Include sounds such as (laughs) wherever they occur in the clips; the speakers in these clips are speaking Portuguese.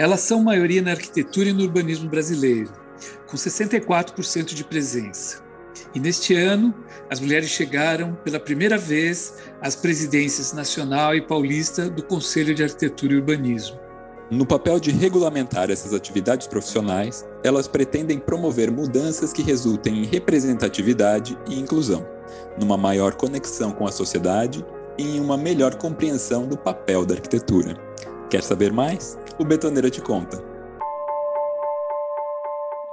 Elas são maioria na arquitetura e no urbanismo brasileiro, com 64% de presença. E neste ano, as mulheres chegaram pela primeira vez às presidências nacional e paulista do Conselho de Arquitetura e Urbanismo. No papel de regulamentar essas atividades profissionais, elas pretendem promover mudanças que resultem em representatividade e inclusão, numa maior conexão com a sociedade e em uma melhor compreensão do papel da arquitetura. Quer saber mais? O Betoneira te conta.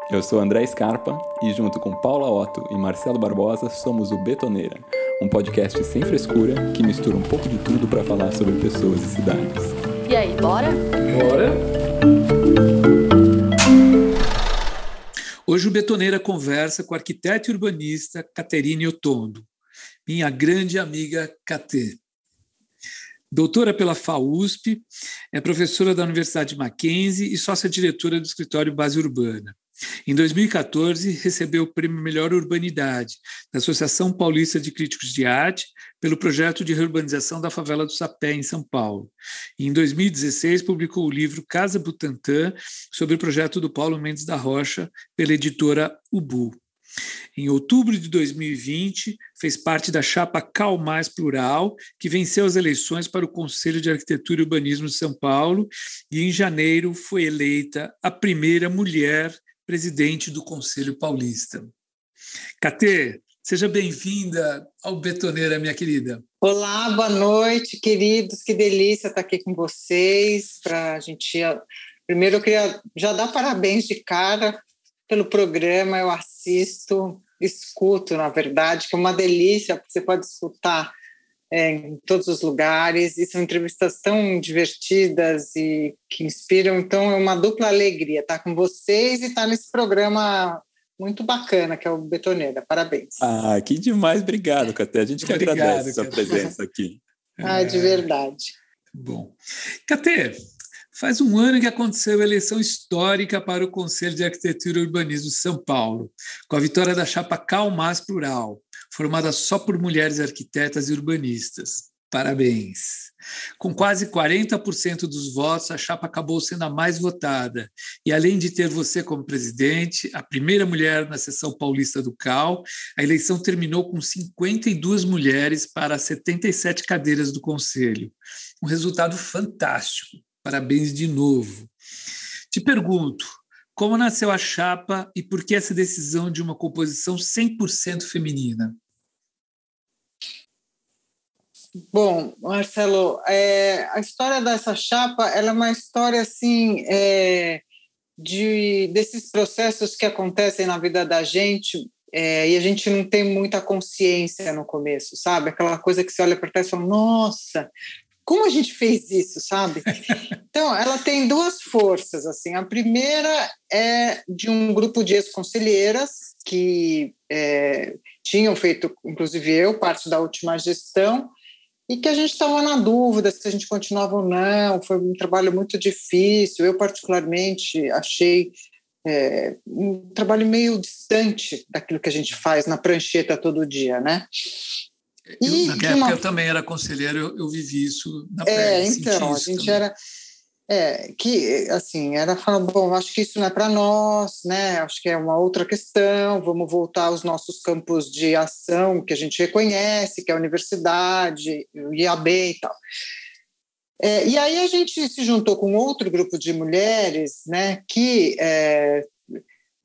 Eu sou André Scarpa e, junto com Paula Otto e Marcelo Barbosa, somos o Betoneira, um podcast sem frescura que mistura um pouco de tudo para falar sobre pessoas e cidades. E aí, bora? Bora! Hoje o Betoneira conversa com a arquiteta e urbanista Caterine Otondo, minha grande amiga Catê. Doutora pela FAUSP, é professora da Universidade Mackenzie e sócia-diretora do escritório Base Urbana. Em 2014, recebeu o Prêmio Melhor Urbanidade da Associação Paulista de Críticos de Arte pelo projeto de reurbanização da favela do Sapé, em São Paulo. E em 2016, publicou o livro Casa Butantã, sobre o projeto do Paulo Mendes da Rocha, pela editora Ubu. Em outubro de 2020, fez parte da chapa Cal Mais Plural, que venceu as eleições para o Conselho de Arquitetura e Urbanismo de São Paulo, e em janeiro foi eleita a primeira mulher presidente do Conselho Paulista. Catê, seja bem-vinda ao Betoneira, minha querida. Olá, boa noite, queridos. Que delícia estar aqui com vocês. Para a gente. Primeiro, eu queria já dar parabéns de cara pelo programa. Eu assisto, escuto, na verdade, que é uma delícia, porque você pode escutar é, em todos os lugares, e são entrevistas tão divertidas e que inspiram, então é uma dupla alegria estar com vocês e estar nesse programa muito bacana, que é o Betoneira. Parabéns. Ah, que demais, obrigado, Caté. A gente que Obrigado, agradece a sua presença aqui. Ah, de verdade. Bom. Catê, faz um ano que aconteceu a eleição histórica para o Conselho de Arquitetura e Urbanismo de São Paulo, com a vitória da chapa Calmas Plural formada só por mulheres arquitetas e urbanistas. Parabéns! Com quase 40% dos votos, a chapa acabou sendo a mais votada. E além de ter você como presidente, a primeira mulher na seção paulista do CAL, a eleição terminou com 52 mulheres para 77 cadeiras do Conselho. Um resultado fantástico. Parabéns de novo. Te pergunto, como nasceu a chapa e por que essa decisão de uma composição 100% feminina? Bom, Marcelo, é, a história dessa chapa ela é uma história assim é, de desses processos que acontecem na vida da gente é, e a gente não tem muita consciência no começo, sabe? Aquela coisa que você olha para trás e fala, nossa, como a gente fez isso, sabe? (laughs) Então, ela tem duas forças, assim. A primeira é de um grupo de ex-conselheiras que é, tinham feito, inclusive eu, parte da última gestão, e que a gente estava na dúvida se a gente continuava ou não. Foi um trabalho muito difícil. Eu, particularmente, achei é, um trabalho meio distante daquilo que a gente faz na prancheta todo dia, né? E eu, naquela uma... época eu também era conselheiro, eu, eu vivi isso na pele. É, então, a gente também. era. É, que assim, era falar, bom, acho que isso não é para nós, né? Acho que é uma outra questão, vamos voltar aos nossos campos de ação que a gente reconhece, que é a universidade, o IAB e tal. É, e aí a gente se juntou com outro grupo de mulheres, né, que é,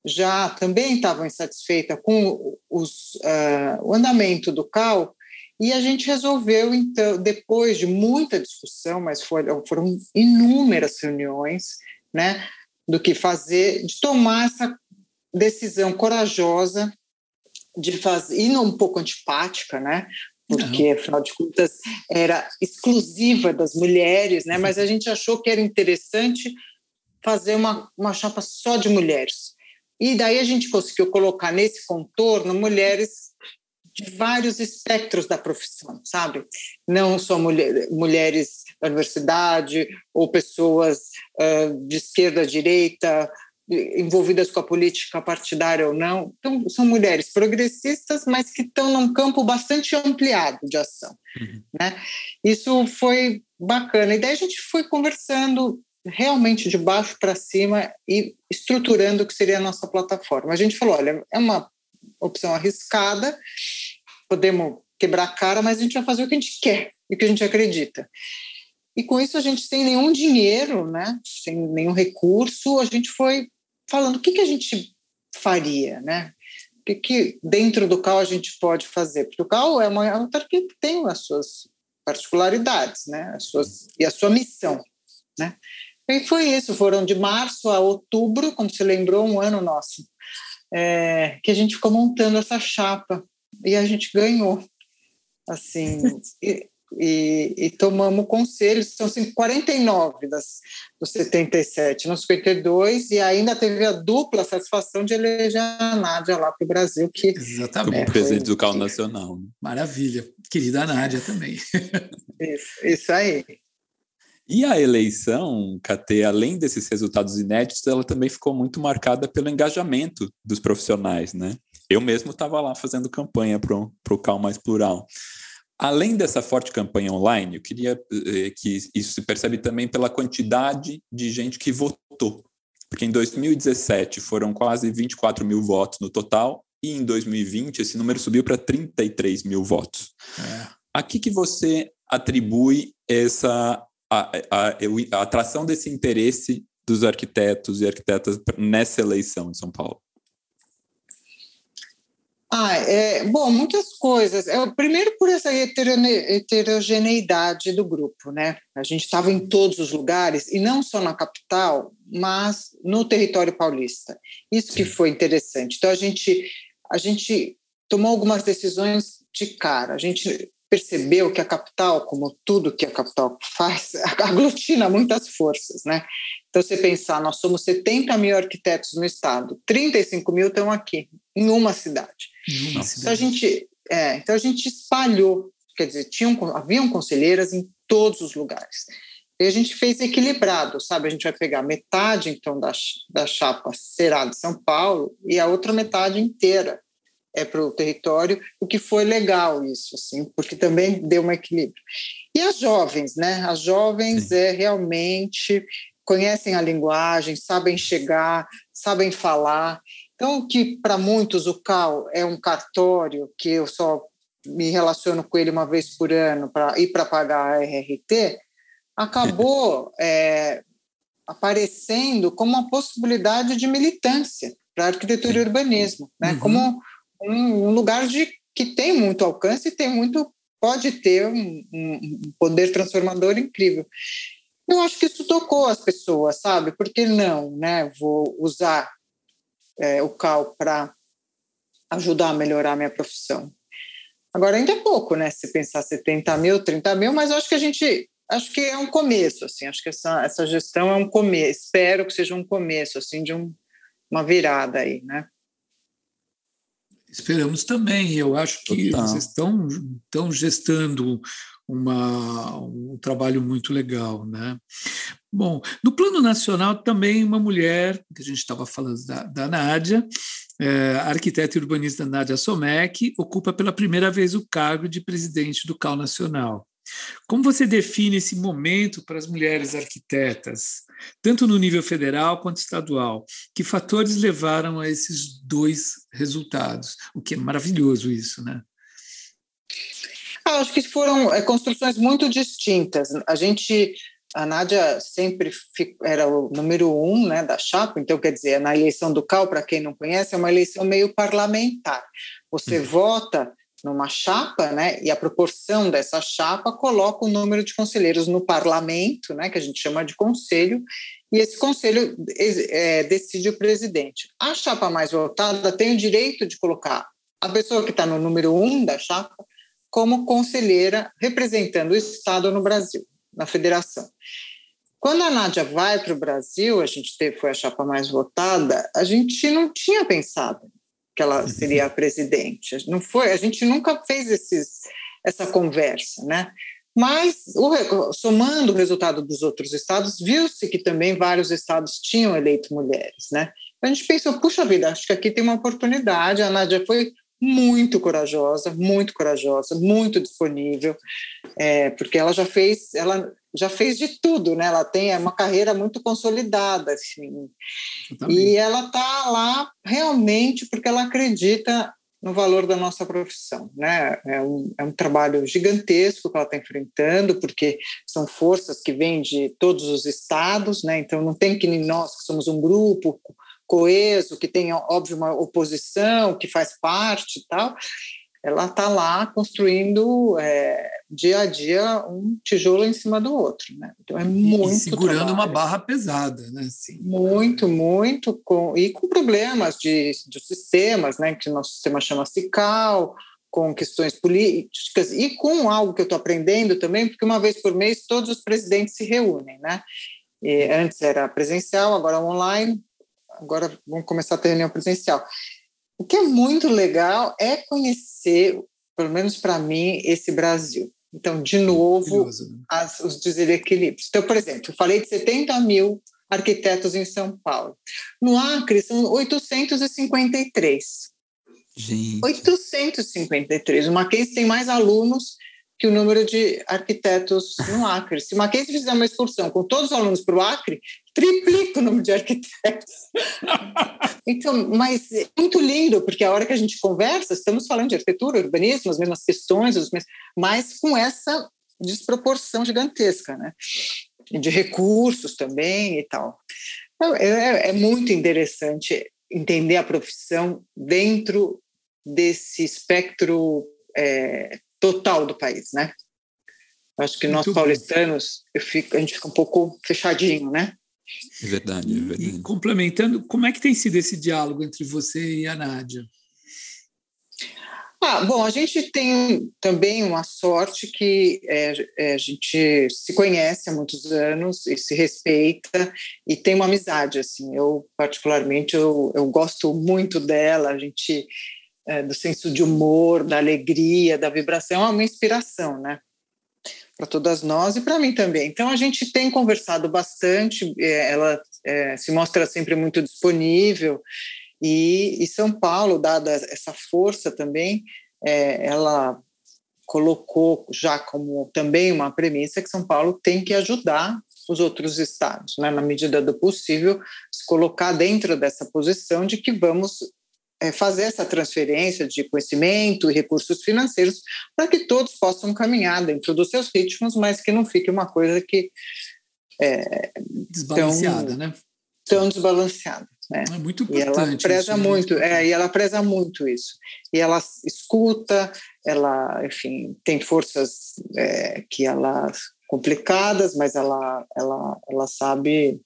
já também estavam insatisfeitas com os, uh, o andamento do CAL, e a gente resolveu, então, depois de muita discussão, mas foram, foram inúmeras reuniões, né, do que fazer, de tomar essa decisão corajosa de fazer, e não um pouco antipática, né, porque, afinal de contas, era exclusiva das mulheres, né, mas a gente achou que era interessante fazer uma, uma chapa só de mulheres. E daí a gente conseguiu colocar nesse contorno mulheres de vários espectros da profissão, sabe? Não só mulher, mulheres da universidade ou pessoas uh, de esquerda, direita, envolvidas com a política partidária ou não. Então, são mulheres progressistas, mas que estão num campo bastante ampliado de ação. Uhum. Né? Isso foi bacana. E daí a gente foi conversando realmente de baixo para cima e estruturando o que seria a nossa plataforma. A gente falou, olha, é uma opção arriscada, podemos quebrar a cara, mas a gente vai fazer o que a gente quer e o que a gente acredita. E com isso a gente sem nenhum dinheiro, né, sem nenhum recurso, a gente foi falando o que, que a gente faria, né? O que, que dentro do CAL a gente pode fazer? Porque o CAL é uma autarquia que tem as suas particularidades, né? As suas, e a sua missão, né? E foi isso, foram de março a outubro, como se lembrou, um ano nosso, é, que a gente ficou montando essa chapa e a gente ganhou, assim, e, e, e tomamos conselhos, são assim, 49 das, dos 77, não 52, e ainda teve a dupla satisfação de eleger a Nádia lá para o Brasil, que Exatamente. como presidente do CAL Nacional. Né? Maravilha, querida Nádia também. isso, isso aí. E a eleição, KT, além desses resultados inéditos, ela também ficou muito marcada pelo engajamento dos profissionais, né? Eu mesmo estava lá fazendo campanha para o CAL Mais Plural. Além dessa forte campanha online, eu queria eh, que isso se percebe também pela quantidade de gente que votou. Porque em 2017 foram quase 24 mil votos no total, e em 2020 esse número subiu para 33 mil votos. É. A que, que você atribui essa a, a, a atração desse interesse dos arquitetos e arquitetas nessa eleição de São Paulo? Ah, é, bom, muitas coisas. É, primeiro por essa heterogeneidade do grupo, né? A gente estava em todos os lugares, e não só na capital, mas no território paulista. Isso que foi interessante. Então, a gente, a gente tomou algumas decisões de cara. A gente percebeu que a capital, como tudo que a capital faz, (laughs) aglutina muitas forças, né? Então, você pensar, nós somos 70 mil arquitetos no estado, 35 mil estão aqui, em uma cidade. Então a gente, é, então a gente espalhou, quer dizer, tinham, haviam conselheiras em todos os lugares. E a gente fez equilibrado, sabe? A gente vai pegar metade, então, da, da chapa será de São Paulo e a outra metade inteira é para o território, o que foi legal isso, assim, porque também deu um equilíbrio. E as jovens, né? As jovens Sim. é realmente conhecem a linguagem, sabem chegar, sabem falar. Então, que para muitos o CAL é um cartório que eu só me relaciono com ele uma vez por ano para ir para pagar a RRT, acabou (laughs) é, aparecendo como uma possibilidade de militância para arquitetura e urbanismo, né? Uhum. como um, um, lugar de, que tem muito alcance e tem muito pode ter um, um poder transformador incrível. Eu acho que isso tocou as pessoas, sabe? Por que não, né? Vou usar é, o CAL para ajudar a melhorar a minha profissão. Agora, ainda é pouco, né? Se pensar 70 mil, 30 mil, mas eu acho que a gente. Acho que é um começo, assim. Acho que essa, essa gestão é um começo. Espero que seja um começo, assim, de um, uma virada aí, né? Esperamos também. Eu acho que Total. vocês estão, estão gestando uma, um trabalho muito legal. Né? Bom, no plano nacional também uma mulher, que a gente estava falando da, da Nádia, é, a arquiteta e urbanista Nádia Somek, ocupa pela primeira vez o cargo de presidente do CAL Nacional. Como você define esse momento para as mulheres arquitetas, tanto no nível federal quanto estadual? Que fatores levaram a esses dois resultados? O que é maravilhoso isso, né? Acho que foram é, construções muito distintas. A gente, a Nádia sempre era o número um né, da chapa, então, quer dizer, na eleição do CAL, para quem não conhece, é uma eleição meio parlamentar. Você uhum. vota numa chapa, né, e a proporção dessa chapa coloca o número de conselheiros no parlamento, né, que a gente chama de conselho, e esse conselho é, decide o presidente. A chapa mais votada tem o direito de colocar a pessoa que está no número um da chapa como conselheira representando o Estado no Brasil, na federação. Quando a Nádia vai para o Brasil, a gente teve, foi a chapa mais votada, a gente não tinha pensado que ela seria a presidente. Não foi, a gente nunca fez esses, essa conversa, né? Mas, o, somando o resultado dos outros estados, viu-se que também vários estados tinham eleito mulheres, né? A gente pensou, puxa vida, acho que aqui tem uma oportunidade. A Nádia foi muito corajosa, muito corajosa, muito disponível, é, porque ela já fez, ela já fez de tudo, né? Ela tem uma carreira muito consolidada, assim. E ela está lá realmente porque ela acredita no valor da nossa profissão, né? É um, é um trabalho gigantesco que ela está enfrentando, porque são forças que vêm de todos os estados, né? Então não tem que nem nós que somos um grupo coeso, que tem óbvio uma oposição, que faz parte e tal ela está lá construindo é, dia a dia um tijolo em cima do outro, né? Então é muito e segurando trabalho. uma barra pesada, né? Sim. Muito, muito com e com problemas de, de sistemas, né? Que nosso sistema chama CICAL, com questões políticas e com algo que eu estou aprendendo também, porque uma vez por mês todos os presidentes se reúnem, né? E antes era presencial, agora online, agora vamos começar a ter reunião presencial. O que é muito legal é conhecer, pelo menos para mim, esse Brasil. Então, de novo, né? as, os desequilíbrios. Então, por exemplo, eu falei de 70 mil arquitetos em São Paulo. No Acre, são 853. Gente. 853. O Mackenzie tem mais alunos que o número de arquitetos no Acre. Se o Mackenzie fizer uma excursão com todos os alunos para o Acre, triplica o número de arquitetos. (laughs) então, mas é muito lindo, porque a hora que a gente conversa, estamos falando de arquitetura, urbanismo, as mesmas questões, mas com essa desproporção gigantesca, né? De recursos também e tal. Então, é, é muito interessante entender a profissão dentro desse espectro é, total do país, né? Acho que nós paulistanos, fico, a gente fica um pouco fechadinho, né? É verdade, é verdade. E, complementando, como é que tem sido esse diálogo entre você e a Nádia? Ah, bom, a gente tem também uma sorte que é, é, a gente se conhece há muitos anos e se respeita e tem uma amizade, assim. Eu, particularmente, eu, eu gosto muito dela, a gente é, do senso de humor, da alegria, da vibração, é uma inspiração, né? Para todas nós e para mim também. Então a gente tem conversado bastante, é, ela é, se mostra sempre muito disponível e, e, São Paulo, dada essa força também, é, ela colocou já como também uma premissa que São Paulo tem que ajudar os outros estados, né, na medida do possível, se colocar dentro dessa posição de que vamos fazer essa transferência de conhecimento e recursos financeiros para que todos possam caminhar dentro dos seus ritmos, mas que não fique uma coisa que é, desbalanceada, tão, né? Tão desbalanceada. Né? É muito importante. E ela preza isso, muito, é, e ela preza muito isso. E ela escuta, ela, enfim, tem forças é, que ela complicadas, mas ela, ela, ela sabe,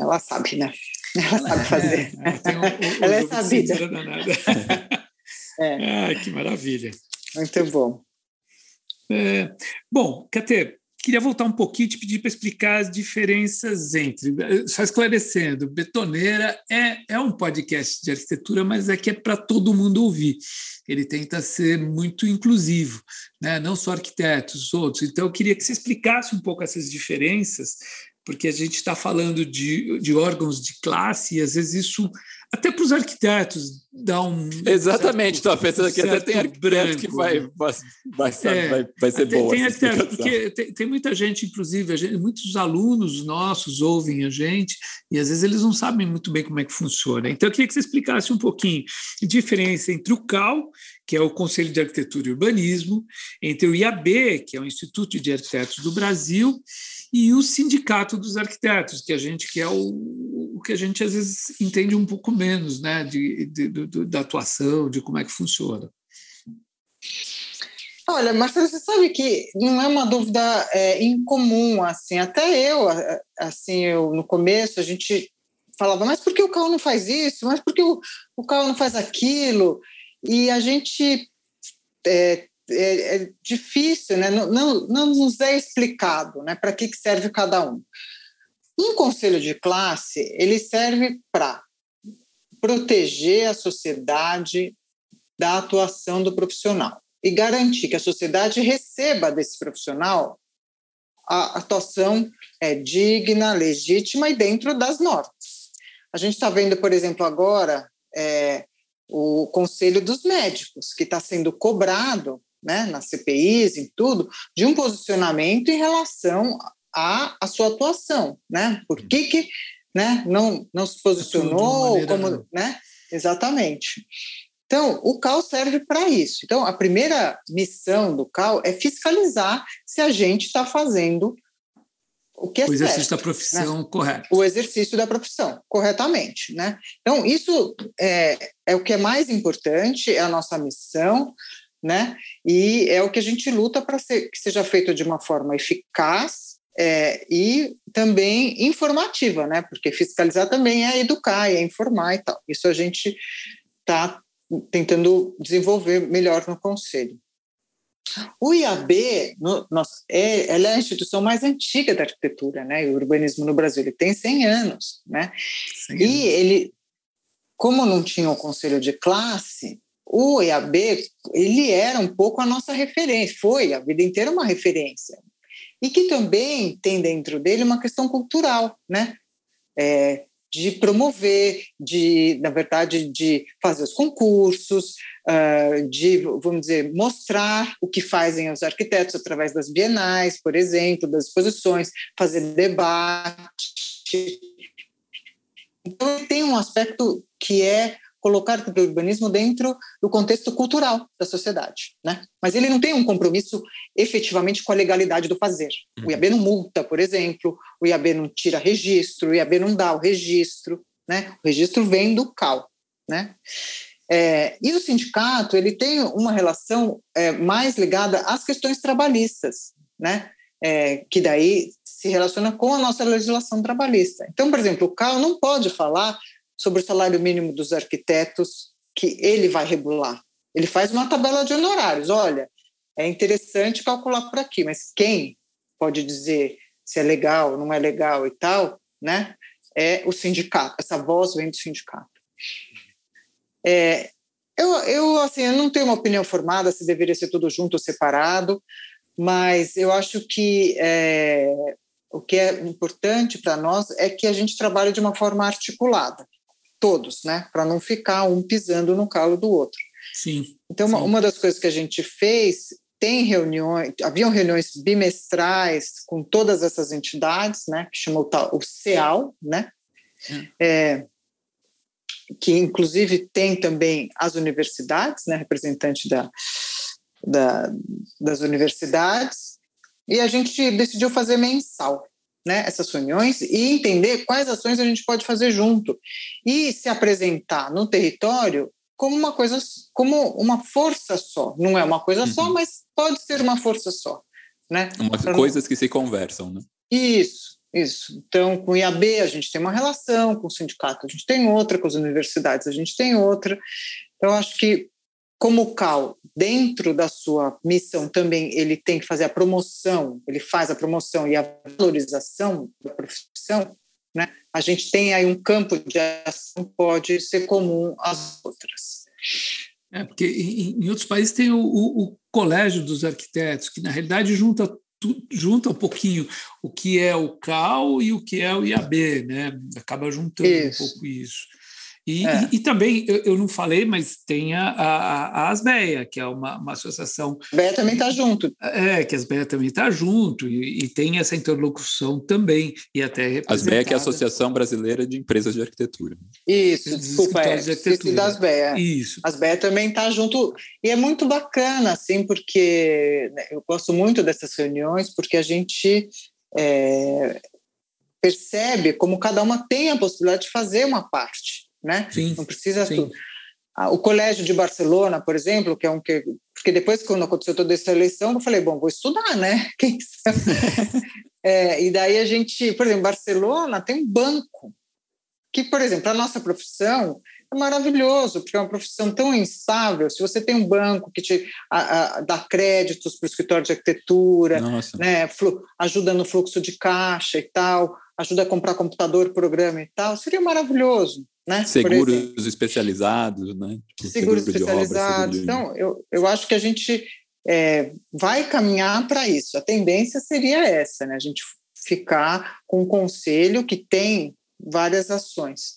ela sabe, né? Ela sabe fazer. É, um, um, ela é sabida. (laughs) é. Ah, que maravilha. Muito bom. É, bom, Cate, queria voltar um pouquinho e te pedir para explicar as diferenças entre. Só esclarecendo, Betoneira é, é um podcast de arquitetura, mas é que é para todo mundo ouvir. Ele tenta ser muito inclusivo, né? não só arquitetos, outros. Então, eu queria que você explicasse um pouco essas diferenças porque a gente está falando de, de órgãos de classe e às vezes isso, até para os arquitetos, dá um. Exatamente, estou pensando que até tem arquiteto branco, que vai, né? vai, vai, é, vai, vai ser bom. Tem arquiteto, porque tem, tem, muita gente, inclusive, gente, muitos alunos nossos ouvem a gente e às vezes eles não sabem muito bem como é que funciona. Então eu queria que você explicasse um pouquinho a diferença entre o CAL, que é o Conselho de Arquitetura e Urbanismo, entre o IAB, que é o Instituto de Arquitetos do Brasil, e o sindicato dos arquitetos, que a gente que é o, o que a gente às vezes entende um pouco menos, né, de, de, de, da atuação, de como é que funciona. Olha, Marcelo, você sabe que não é uma dúvida é, incomum, assim, até eu, assim, eu no começo a gente falava, mas por que o carro não faz isso? Mas por que o, o carro não faz aquilo? E a gente é, é, é difícil, né? não, não, não nos é explicado né? para que, que serve cada um. Um conselho de classe ele serve para proteger a sociedade da atuação do profissional e garantir que a sociedade receba desse profissional a atuação é digna, legítima e dentro das normas. A gente está vendo, por exemplo, agora é, o Conselho dos Médicos, que está sendo cobrado né, nas CPIs, em tudo, de um posicionamento em relação à, à sua atuação, né? Por que, que né, não, não se posicionou, como, né? Exatamente. Então, o CAL serve para isso. Então, a primeira missão do CAL é fiscalizar se a gente está fazendo o que é o exercício certo, da profissão né? correto. O exercício da profissão, corretamente. Né? Então, isso é, é o que é mais importante, é a nossa missão, né? e é o que a gente luta para que seja feito de uma forma eficaz é, e também informativa, né? porque fiscalizar também é educar, é informar e tal. Isso a gente está tentando desenvolver melhor no Conselho. O IAB no, nós, é, ela é a instituição mais antiga da arquitetura né, e urbanismo no Brasil. Ele tem 100 anos. Né? E ele, como não tinha o conselho de classe, o IAB ele era um pouco a nossa referência, foi a vida inteira uma referência. E que também tem dentro dele uma questão cultural, né? É, de promover, de, na verdade, de fazer os concursos, uh, de, vamos dizer, mostrar o que fazem os arquitetos através das bienais, por exemplo, das exposições, fazer debate. Então, tem um aspecto que é colocar o urbanismo dentro do contexto cultural da sociedade, né? Mas ele não tem um compromisso efetivamente com a legalidade do fazer. O IAB não multa, por exemplo, o IAB não tira registro, o IAB não dá o registro, né? O registro vem do CAL, né? É, e o sindicato ele tem uma relação é, mais ligada às questões trabalhistas, né? É, que daí se relaciona com a nossa legislação trabalhista. Então, por exemplo, o CAL não pode falar sobre o salário mínimo dos arquitetos que ele vai regular. Ele faz uma tabela de honorários. Olha, é interessante calcular por aqui, mas quem pode dizer se é legal, não é legal e tal, né? É o sindicato. Essa voz vem do sindicato. É, eu, eu, assim, eu não tenho uma opinião formada se deveria ser tudo junto ou separado, mas eu acho que é, o que é importante para nós é que a gente trabalhe de uma forma articulada todos, né? Para não ficar um pisando no calo do outro. Sim. Então, uma, uma das coisas que a gente fez tem reuniões, haviam reuniões bimestrais com todas essas entidades, né? Que chamou o CEAL, né? É. É, que inclusive tem também as universidades, né? Representante da, da, das universidades. E a gente decidiu fazer mensal né, essas reuniões e entender quais ações a gente pode fazer junto e se apresentar no território como uma coisa, como uma força só. Não é uma coisa uhum. só, mas pode ser uma força só, né? Umas coisas não... que se conversam, né? Isso, isso. Então, com o IAB a gente tem uma relação, com o sindicato a gente tem outra, com as universidades a gente tem outra. Então, acho que como o CAL, dentro da sua missão também, ele tem que fazer a promoção, ele faz a promoção e a valorização da profissão, né? a gente tem aí um campo de ação que pode ser comum às outras. É, porque em, outros países tem o, o, o, Colégio dos Arquitetos, que na realidade junta junta um pouquinho o que é o CAL e o que é o IAB, né? Acaba juntando isso. um pouco isso. E, é. e, e, também, eu, eu, não falei, mas tem a, a, a Asbeia, que é uma, uma associação. A Asbeia também está junto. É, que a Asbeia também está junto, e, e, tem essa interlocução também, e até A Asbeia que é a Associação Brasileira de Empresas de Arquitetura. Isso, desculpa, é, de arquitetura. da Asbeia. Isso. A Asbeia também está junto, e é muito bacana, assim, porque né, eu gosto muito dessas reuniões, porque a gente é, percebe como cada uma tem a possibilidade de fazer uma parte né? Sim, não precisa sim. tudo. Ah, o colégio de Barcelona, por exemplo, que é um que porque depois quando aconteceu toda essa eleição, eu falei, bom, vou estudar, né? (laughs) Quem sabe? (laughs) é, e daí a gente, por exemplo, Barcelona tem um banco que, por exemplo, a nossa profissão é maravilhoso, porque é uma profissão tão instável. Se você tem um banco que te a, a, dá créditos para o escritório de arquitetura, né, ajuda no fluxo de caixa e tal, ajuda a comprar computador, programa e tal, seria maravilhoso. Né? Seguros especializados, né? Tipo, seguros seguro especializados. Obra, seguro de... Então, eu, eu acho que a gente é, vai caminhar para isso. A tendência seria essa, né? A gente ficar com um conselho que tem várias ações.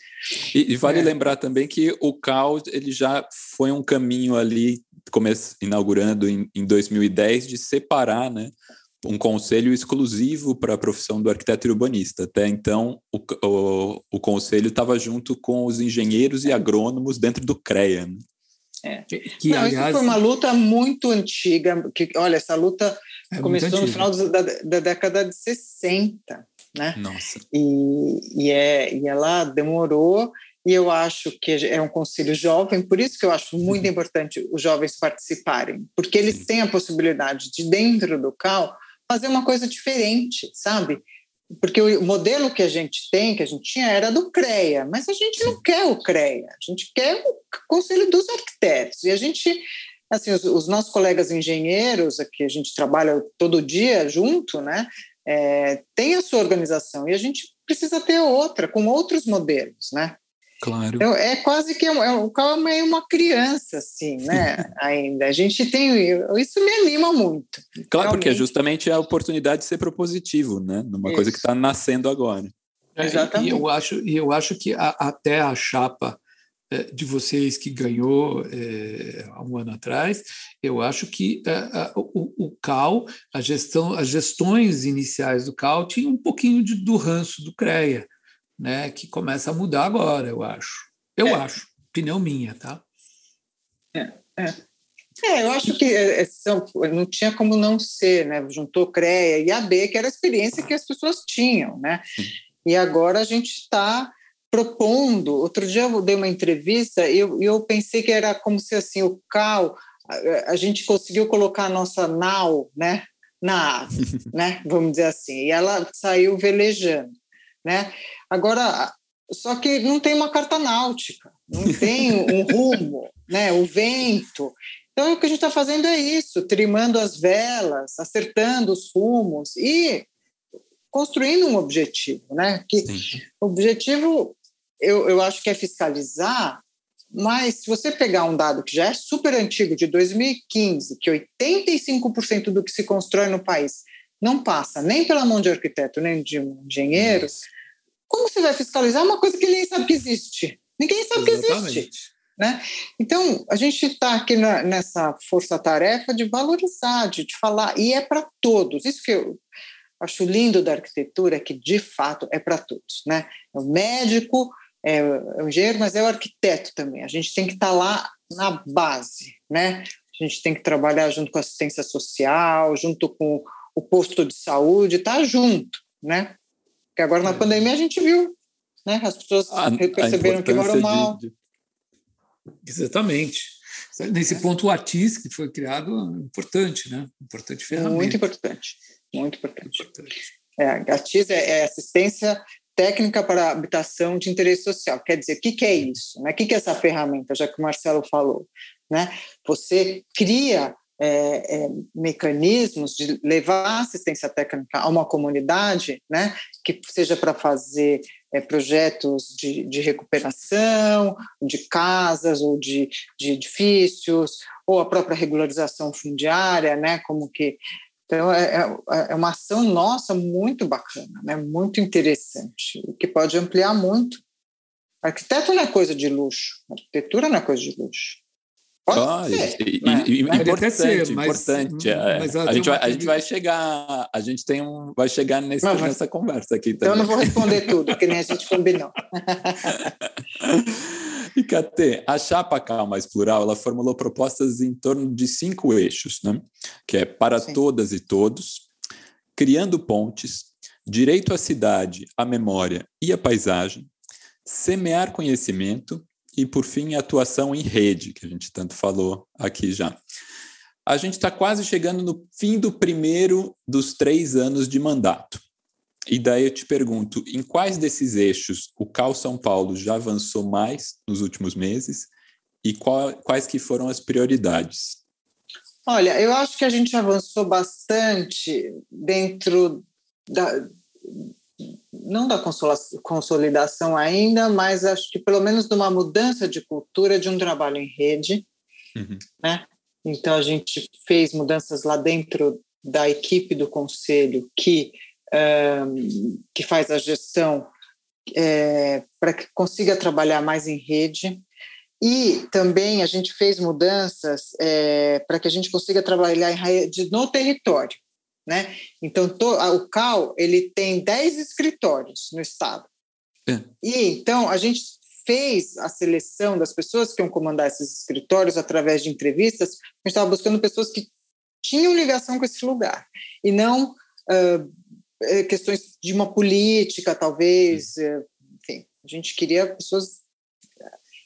E, e vale é. lembrar também que o CAL ele já foi um caminho ali inaugurando em, em 2010 de separar, né, um conselho exclusivo para a profissão do arquiteto urbanista. Até então, o, o, o conselho estava junto com os engenheiros e agrônomos dentro do CREA. Né? É. Que, Não, aliás, isso foi uma luta muito antiga. Que, olha, essa luta é começou no final da, da, década de 60, né? Nossa. E, e, é, e ela demorou, e eu acho que é um conselho jovem, por isso que eu acho muito uhum. importante os jovens participarem, porque eles Sim. têm a possibilidade de, dentro do CAL, fazer uma coisa diferente, sabe? Porque o modelo que a gente tem, que a gente tinha, era do CREA, mas a gente não quer o CREA, a gente quer o Conselho dos Arquitetos. E a gente, assim, os, os nossos colegas engenheiros, que a gente trabalha todo dia junto, né, é, tem a sua organização e a gente precisa ter outra, com outros modelos, né? Claro. Então, é quase que é, é, o Cal é meio uma criança, assim, né? (laughs) Ainda. A gente tem. Isso me anima muito. Claro, Realmente. porque é justamente a oportunidade de ser propositivo, né? Numa isso. coisa que está nascendo agora. É, Exatamente. E eu acho, e eu acho que a, até a chapa é, de vocês que ganhou é, há um ano atrás, eu acho que é, o, o, CAL, a gestão, as gestões iniciais do CAL tinham um pouquinho de, do ranço do CREA né, que começa a mudar agora, eu acho. Eu é. acho, opinião minha, tá? É, é. é eu acho que é, é, são, não tinha como não ser, né? Juntou CREA e AB, que era a experiência que as pessoas tinham, né? E agora a gente está propondo. Outro dia eu dei uma entrevista e eu, eu pensei que era como se assim o CAL, a, a gente conseguiu colocar a nossa nau, né? Na, (laughs) né? Vamos dizer assim, e ela saiu velejando, né? Agora, só que não tem uma carta náutica, não tem um (laughs) rumo, né? o vento. Então, o que a gente está fazendo é isso, trimando as velas, acertando os rumos e construindo um objetivo. Né? Que o objetivo, eu, eu acho que é fiscalizar, mas se você pegar um dado que já é super antigo, de 2015, que 85% do que se constrói no país não passa nem pela mão de arquiteto, nem de um engenheiro, como você vai fiscalizar uma coisa que ninguém sabe que existe? Ninguém sabe Exatamente. que existe. Né? Então, a gente está aqui na, nessa força-tarefa de valorizar, de, de falar, e é para todos. Isso que eu acho lindo da arquitetura, é que de fato é para todos. Né? É o médico, é o engenheiro, mas é o arquiteto também. A gente tem que estar tá lá na base. Né? A gente tem que trabalhar junto com a assistência social, junto com o posto de saúde, estar tá junto. Né? Porque agora na é. pandemia a gente viu, né? As pessoas a, perceberam a que moram mal. De, de... Exatamente. Nesse é. ponto, o ATIS, que foi criado, é importante, né? Importante ferramenta. Muito importante. Muito importante. importante. É, a ATIS é, é assistência técnica para habitação de interesse social. Quer dizer, o que, que é isso? Né? O que, que é essa ferramenta, já que o Marcelo falou? Né? Você cria é, é, mecanismos de levar assistência técnica a uma comunidade, né, que seja para fazer é, projetos de, de, recuperação de casas ou de, de, edifícios, ou a própria regularização fundiária, né, como que então é, é, é uma ação nossa muito bacana, né, muito interessante, que pode ampliar muito. Arquiteto não é coisa de luxo, arquitetura não é coisa de luxo. Pode ah, ser, e, né? e, importante, ser, mas, importante. É. Mas a, gente vai, a gente vai chegar, a gente tem um, vai chegar nesse, não, nessa conversa aqui também. Então eu não vou responder tudo, que nem a gente combinou. (laughs) e Catê, a chapa Cal Mais Plural, ela formulou propostas em torno de cinco eixos, né? Que é para Sim. todas e todos, criando pontes, direito à cidade, à memória e à paisagem, semear conhecimento e, por fim, atuação em rede, que a gente tanto falou aqui já. A gente está quase chegando no fim do primeiro dos três anos de mandato. E daí eu te pergunto, em quais desses eixos o Cal São Paulo já avançou mais nos últimos meses e qual, quais que foram as prioridades? Olha, eu acho que a gente avançou bastante dentro da, não da consolidação ainda, mas acho que pelo menos de uma mudança de cultura de um trabalho em rede, uhum. né? Então a gente fez mudanças lá dentro da equipe do conselho que um, que faz a gestão é, para que consiga trabalhar mais em rede. E também a gente fez mudanças é, para que a gente consiga trabalhar em rede no território. Né? Então, to, o CAL ele tem 10 escritórios no estado. É. E então a gente fez a seleção das pessoas que iam comandar esses escritórios através de entrevistas. A gente estava buscando pessoas que tinham ligação com esse lugar e não uh, questões de uma política, talvez. Enfim, a gente queria pessoas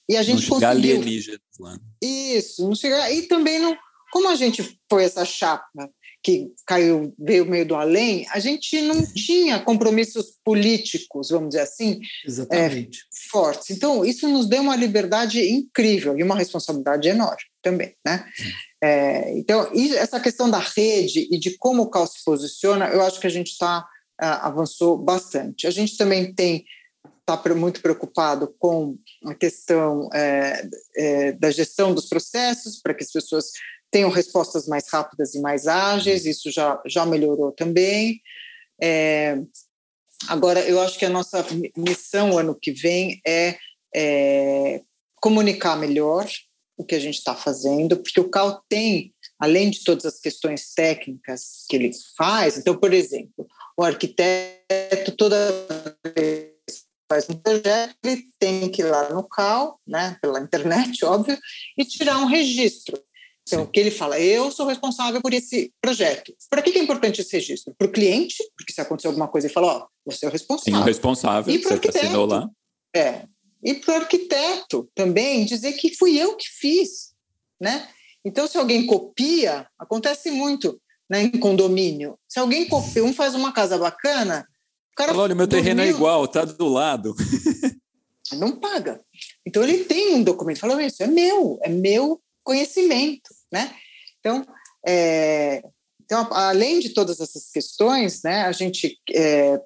e a gente não chegar conseguiu. alienígenas lá. Isso, não chegar. E também não. Como a gente foi essa chapa que caiu, veio meio do além, a gente não tinha compromissos políticos, vamos dizer assim, Exatamente. É, fortes. Então, isso nos deu uma liberdade incrível e uma responsabilidade enorme também, né? É, então, essa questão da rede e de como o CAL se posiciona, eu acho que a gente está ah, avançou bastante. A gente também tem está muito preocupado com a questão é, é, da gestão dos processos, para que as pessoas tenham respostas mais rápidas e mais ágeis, isso já, já melhorou também. É, agora, eu acho que a nossa missão ano que vem é, é comunicar melhor o que a gente está fazendo, porque o CAL tem, além de todas as questões técnicas que ele faz, então, por exemplo, o arquiteto toda vez faz um projeto, ele tem que ir lá no CAL, né, pela internet, (laughs) óbvio, e tirar um registro. Então, o que ele fala, eu sou responsável por esse projeto. Para que é importante esse registro? Para o cliente, porque se acontecer alguma coisa, ele fala, ó, oh, você é o responsável. Sim, o responsável, e você assinou lá. É. E para o arquiteto também dizer que fui eu que fiz, né? Então, se alguém copia, acontece muito né, em condomínio. Se alguém copia, um faz uma casa bacana, o cara Olha, meu terreno é igual, tá do lado. Não paga. Então ele tem um documento falando isso, é meu, é meu conhecimento, né? Então, é, então além de todas essas questões, né, a gente está é,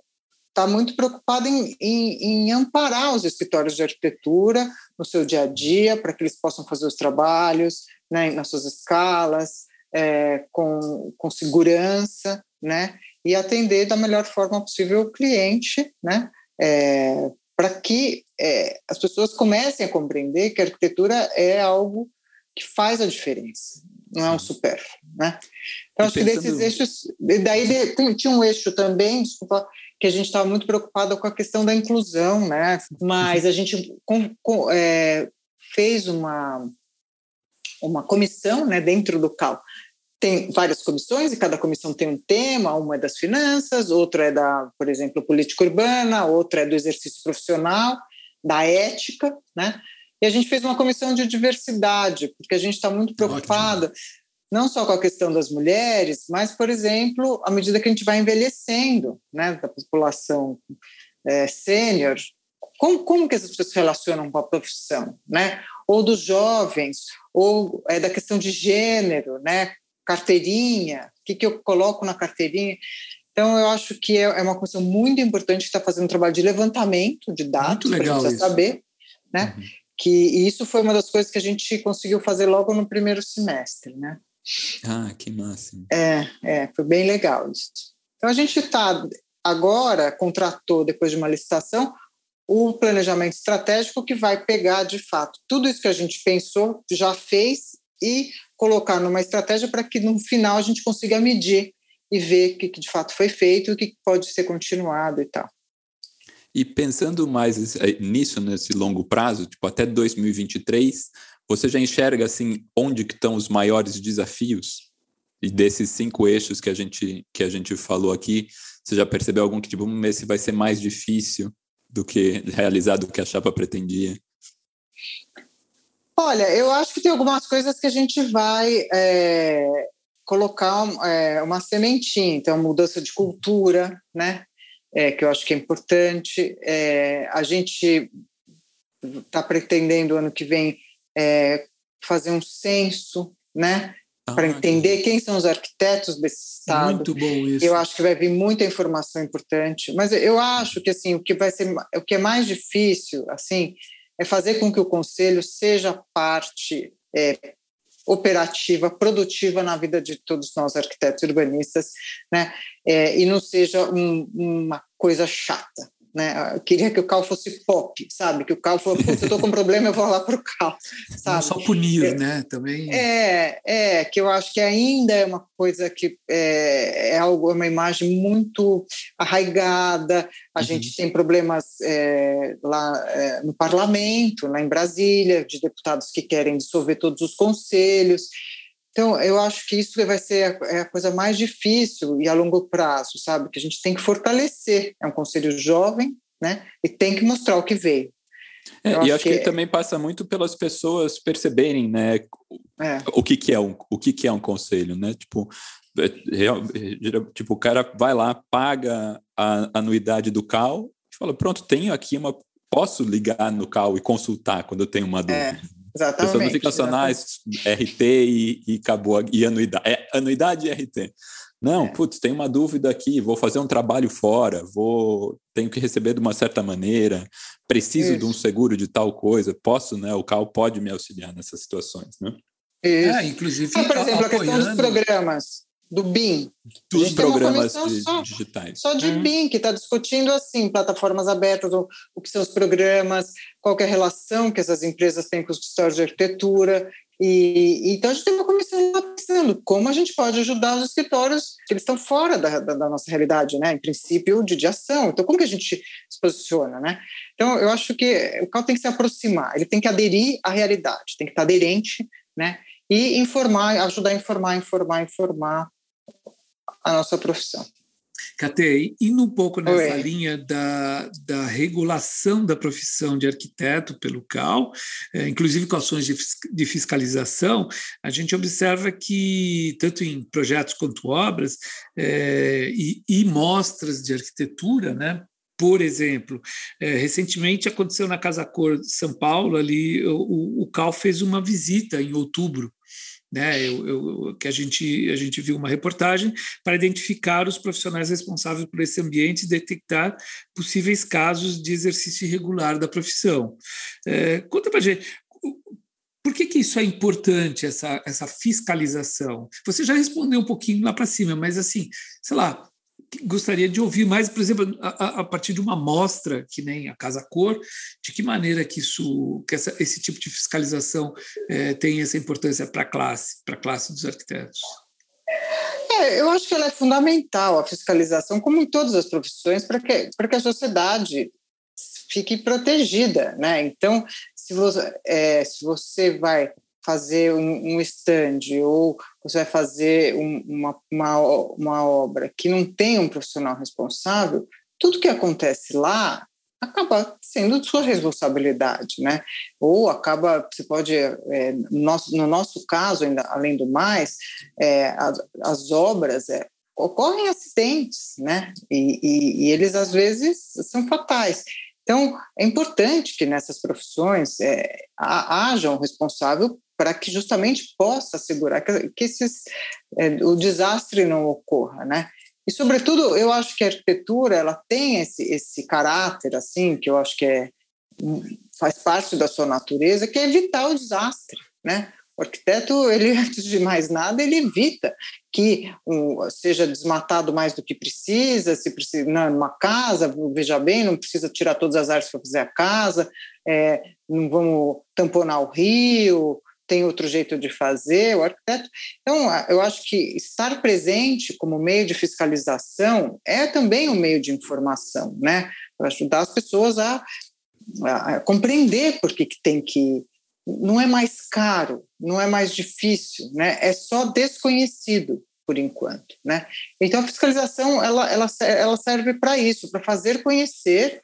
tá muito preocupado em, em, em, amparar os escritórios de arquitetura no seu dia a dia, para que eles possam fazer os trabalhos né, nas suas escalas, é, com, com segurança, né? e atender da melhor forma possível o cliente, né? É, para que é, as pessoas comecem a compreender que a arquitetura é algo que faz a diferença, não é um supérfluo, né? Então, acho que desses eixos, daí tem, tinha um eixo também, desculpa, que a gente estava muito preocupado com a questão da inclusão, né? Mas a gente com, com, é, fez uma uma comissão, né, dentro do CAL, tem várias comissões e cada comissão tem um tema, uma é das finanças, outra é da, por exemplo, política urbana, outra é do exercício profissional, da ética, né? E a gente fez uma comissão de diversidade, porque a gente está muito preocupada não só com a questão das mulheres, mas, por exemplo, à medida que a gente vai envelhecendo, né, da população é, sênior, como, como que essas pessoas se relacionam com a profissão, né? Ou dos jovens, ou é, da questão de gênero, né? carteirinha, o que, que eu coloco na carteirinha. Então, eu acho que é, é uma coisa muito importante estar fazendo um trabalho de levantamento de dados para a gente saber, né? Uhum. Que isso foi uma das coisas que a gente conseguiu fazer logo no primeiro semestre, né? Ah, que máximo. É, é, foi bem legal isso. Então, a gente está agora, contratou, depois de uma licitação, o planejamento estratégico que vai pegar, de fato, tudo isso que a gente pensou, já fez e colocar numa estratégia para que no final a gente consiga medir e ver o que, que de fato foi feito e o que pode ser continuado e tal. E pensando mais eh, nisso, nesse longo prazo, tipo até 2023, você já enxerga assim onde que estão os maiores desafios? E desses cinco eixos que a gente que a gente falou aqui, você já percebeu algum que tipo um esse vai ser mais difícil do que realizar do que a chapa pretendia? Olha, eu acho que tem algumas coisas que a gente vai é, colocar é, uma sementinha, então mudança de cultura, né? É, que eu acho que é importante. É, a gente está pretendendo ano que vem é, fazer um censo, né? Ah, para entender quem são os arquitetos desse estado. Muito bom isso. Eu acho que vai vir muita informação importante, mas eu acho que assim o que vai ser o que é mais difícil, assim, é fazer com que o conselho seja parte é, operativa, produtiva na vida de todos nós arquitetos urbanistas, né? É, e não seja um, uma coisa chata, né? Eu queria que o CAL fosse pop, sabe? Que o CAL fosse, putz, eu estou com um problema, eu vou lá para o CAL, (laughs) sabe? Não só punir, é, né? Também. É, é, que eu acho que ainda é uma coisa que é, é algo, é uma imagem muito arraigada. A uhum. gente tem problemas é, lá é, no parlamento, lá em Brasília, de deputados que querem dissolver todos os conselhos. Então, eu acho que isso vai ser a, é a, coisa mais difícil e a longo prazo, sabe? Que a gente tem que fortalecer. É um conselho jovem, né? E tem que mostrar o que veio. É, e acho que, que também passa muito pelas pessoas perceberem, né? É. O que, que é um o que, que é um conselho, né? Tipo, é, tipo o cara vai lá, paga a anuidade do CAL e fala, pronto, tenho aqui uma posso ligar no CAL e consultar quando eu tenho uma dúvida. É. Exatamente. A pessoa não fica só na RT e, e acabou, e anuidade. É, anuidade e RT. Não, é. putz, tem uma dúvida aqui, vou fazer um trabalho fora, vou tenho que receber de uma certa maneira, preciso Isso. de um seguro de tal coisa, posso, né? O CAL pode me auxiliar nessas situações, né? Isso. É, inclusive, ah, por exemplo, apoiando... a questão dos programas do BIM. Dos programas só, digitais. Só de hum. BIM, que está discutindo assim, plataformas abertas, o, o, que são os programas, qual é a relação que essas empresas têm com os escritórios de arquitetura. E, então a gente tem uma comissão pensando como a gente pode ajudar os escritórios que eles estão fora da, da, da, nossa realidade, né? Em princípio de, de ação. Então, como que a gente se posiciona, né? Então, eu acho que o CAL tem que se aproximar, ele tem que aderir à realidade, tem que estar aderente, né? E informar, ajudar a informar, informar, informar a nossa profissão. Catei, indo um pouco nessa Oi. linha da, da regulação da profissão de arquiteto pelo CAL, é, inclusive com ações de, de fiscalização, a gente observa que, tanto em projetos quanto obras, é, e, e mostras de arquitetura, né, por exemplo, é, recentemente aconteceu na Casa Cor de São Paulo, ali o, o CAL fez uma visita em outubro né, eu, eu, que a gente, a gente viu uma reportagem para identificar os profissionais responsáveis por esse ambiente e detectar possíveis casos de exercício irregular da profissão. É, conta para gente, por que, que isso é importante, essa, essa fiscalização? Você já respondeu um pouquinho lá para cima, mas assim, sei lá, gostaria de ouvir mais, por exemplo, a, a, partir de uma amostra, que nem a Casa Cor, de que maneira que isso, que essa, esse tipo de fiscalização é, tem essa importância para a classe, para a classe dos arquitetos? É, eu acho que ela é fundamental, a fiscalização, como em todas as profissões, para que, para que a sociedade fique protegida, né? Então, se você, é, se você vai fazer um, um stand ou você vai fazer um, uma, uma, uma obra que não tem um profissional responsável, tudo que acontece lá acaba sendo sua responsabilidade, né? Ou acaba, você pode, é, no, nosso, no nosso caso, ainda além do mais, é, as, as obras é, ocorrem acidentes, né? E, e, e, eles às vezes são fatais. Então, é importante que nessas profissões é, haja um responsável para que justamente possa assegurar que, que esses, é, o desastre não ocorra, né? E, sobretudo, eu acho que a arquitetura ela tem esse, esse caráter, assim, que eu acho que é, faz parte da sua natureza, que é evitar o desastre, né? O arquiteto, ele, (laughs) antes de mais nada, ele evita que um, seja desmatado mais do que precisa, se precisa numa casa, veja bem, não precisa tirar todas as árvores para fazer a casa, é, não vamos tamponar o rio, tem outro jeito de fazer, o arquiteto. Então, eu acho que estar presente como meio de fiscalização é também um meio de informação, né? Para ajudar as pessoas a, a, compreender por que, que tem que. Não é mais caro, não é mais difícil, né? É só desconhecido por enquanto, né? Então a fiscalização ela, ela, ela serve para isso, para fazer conhecer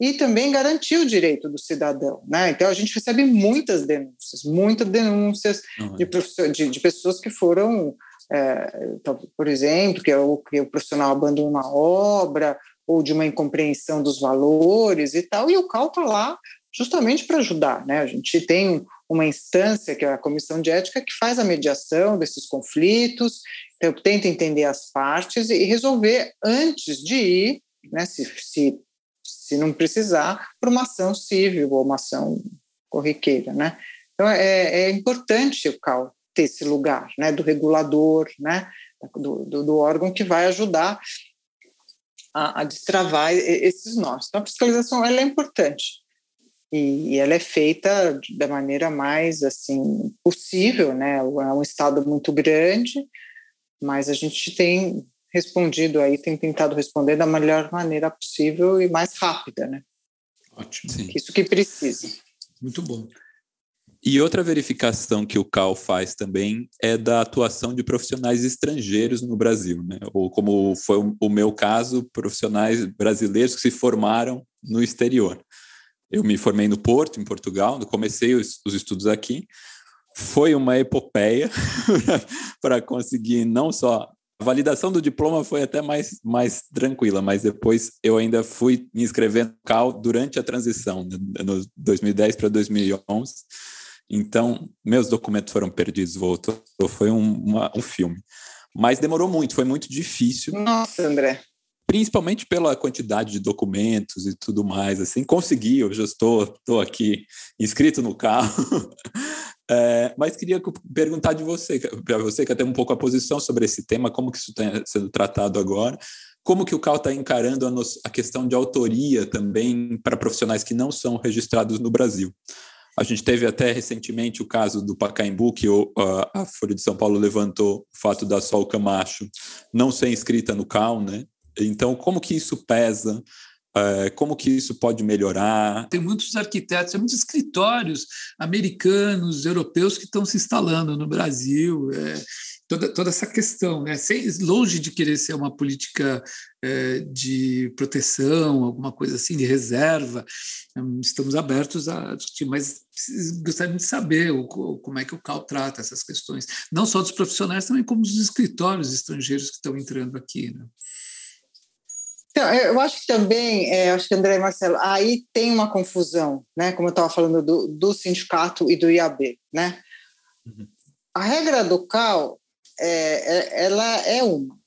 e também garantir o direito do cidadão. Né? Então, a gente recebe muitas denúncias, muitas denúncias uhum. de, de, de, pessoas que foram, é, então, por exemplo, que, é o, que o profissional abandona a obra, ou de uma incompreensão dos valores e tal, e o CAL está lá justamente para ajudar. Né? A gente tem uma instância, que é a Comissão de Ética, que faz a mediação desses conflitos, então, tenta entender as partes e resolver antes de ir, né, se, se se não precisar, para uma ação civil ou uma ação corriqueira, né? Então, é, é importante o CAL ter esse lugar, né, do regulador, né, do, do, do órgão que vai ajudar a, a destravar esses nós. Então, a fiscalização ela é importante e, e, ela é feita da maneira mais assim possível, né? É um estado muito grande, mas a gente tem respondido aí, tem tentado responder da melhor maneira possível e mais rápida, né? Ótimo. Sim. Isso que precisa. Muito bom. E outra verificação que o CAL faz também é da atuação de profissionais estrangeiros no Brasil, né? ou como foi o meu caso, profissionais brasileiros que se formaram no exterior. Eu me formei no Porto, em Portugal, comecei os, os estudos aqui. Foi uma epopeia (laughs) para conseguir não só a validação do diploma foi até mais, mais tranquila, mas depois eu ainda fui me inscrever no CAL durante a transição, no 2010 para 2011. Então, meus documentos foram perdidos, voltou. Foi um, uma, um filme. Mas demorou muito, foi muito difícil. Nossa, André. Principalmente pela quantidade de documentos e tudo mais. Assim, consegui, eu já estou, estou aqui inscrito no carro. (laughs) É, mas queria perguntar de você, para você que até um pouco a posição sobre esse tema, como que isso está sendo tratado agora, como que o CAL está encarando a, a, questão de autoria também para profissionais que não são registrados no Brasil. A gente teve até recentemente o caso do Pacaembu, que o, a, a Folha de São Paulo levantou o fato da Sol Camacho não ser inscrita no CAL, né? Então, como que isso pesa? É, como que isso pode melhorar? Tem muitos arquitetos, tem muitos escritórios americanos, europeus que estão se instalando no Brasil. É, toda, toda essa questão, né? Sem, longe de querer ser uma política é, de proteção, alguma coisa assim, de reserva, hum, estamos abertos a discutir, mas gostaria de saber o, como é que o CAL trata essas questões, não só dos profissionais, também como dos escritórios estrangeiros que estão entrando aqui. Né? Então, eu acho que também, é, acho que André e Marcelo, aí tem uma confusão, né? Como eu estava falando do, do sindicato e do IAB, né? Uhum. A regra do CAL é, é, ela é uma.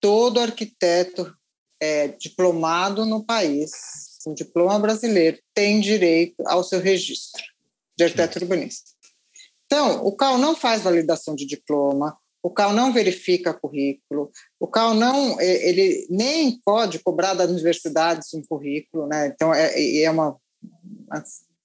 Todo arquiteto é, diplomado no país, com diploma brasileiro, tem direito ao seu registro de arquiteto urbanista. Então, o CAL não faz validação de diploma, o CAL não verifica currículo, o CAL não, ele nem pode cobrar das universidades um currículo, né? Então, é, é uma,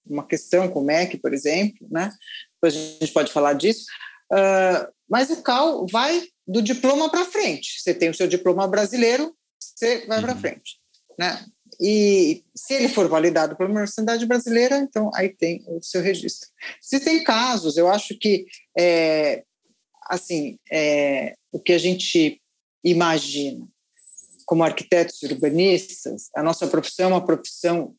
uma questão com o MEC, por exemplo, né? Depois a gente pode falar disso. Uh, mas o CAL vai do diploma para frente. Você tem o seu diploma brasileiro, você vai para uhum. frente. Né? E se ele for validado pela Universidade Brasileira, então aí tem o seu registro. Se tem casos, eu acho que, é, assim, é, o que a gente imagina como arquitetos urbanistas, a nossa profissão é uma profissão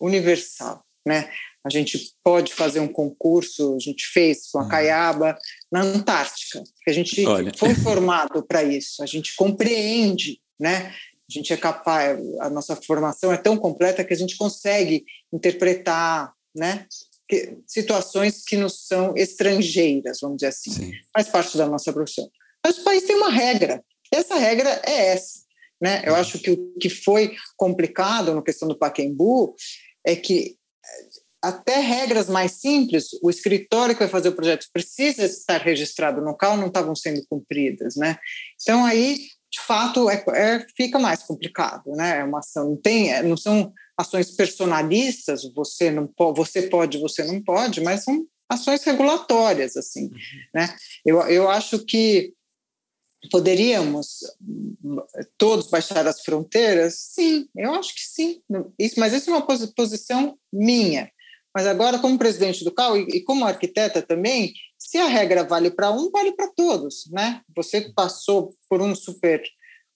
universal, né? A gente pode fazer um concurso, a gente fez com a uhum. Caiaba na Antártica, que a gente Olha. foi formado para isso, a gente compreende, né? A gente é capaz, a nossa formação é tão completa que a gente consegue interpretar, né? Que, situações que nos são estrangeiras, vamos dizer assim, Sim. faz parte da nossa profissão. Mas o país tem uma regra, essa regra é essa. Né? Eu uhum. acho que o que foi complicado na questão do Paquembu é que até regras mais simples, o escritório que vai fazer o projeto precisa estar registrado no CAL, não estavam sendo cumpridas, né? Então aí, de fato, é, é, fica mais complicado, né? É uma ação, não tem, é, não são ações personalistas, você não pode, você pode, você não pode, mas são ações regulatórias, assim, uhum. né? Eu, eu acho que poderíamos todos baixar as fronteiras? Sim, eu acho que sim. Isso, mas isso é uma posição minha. Mas agora, como presidente do CAL e, como arquiteta também, se a regra vale para um, vale para todos, né? Você passou por um super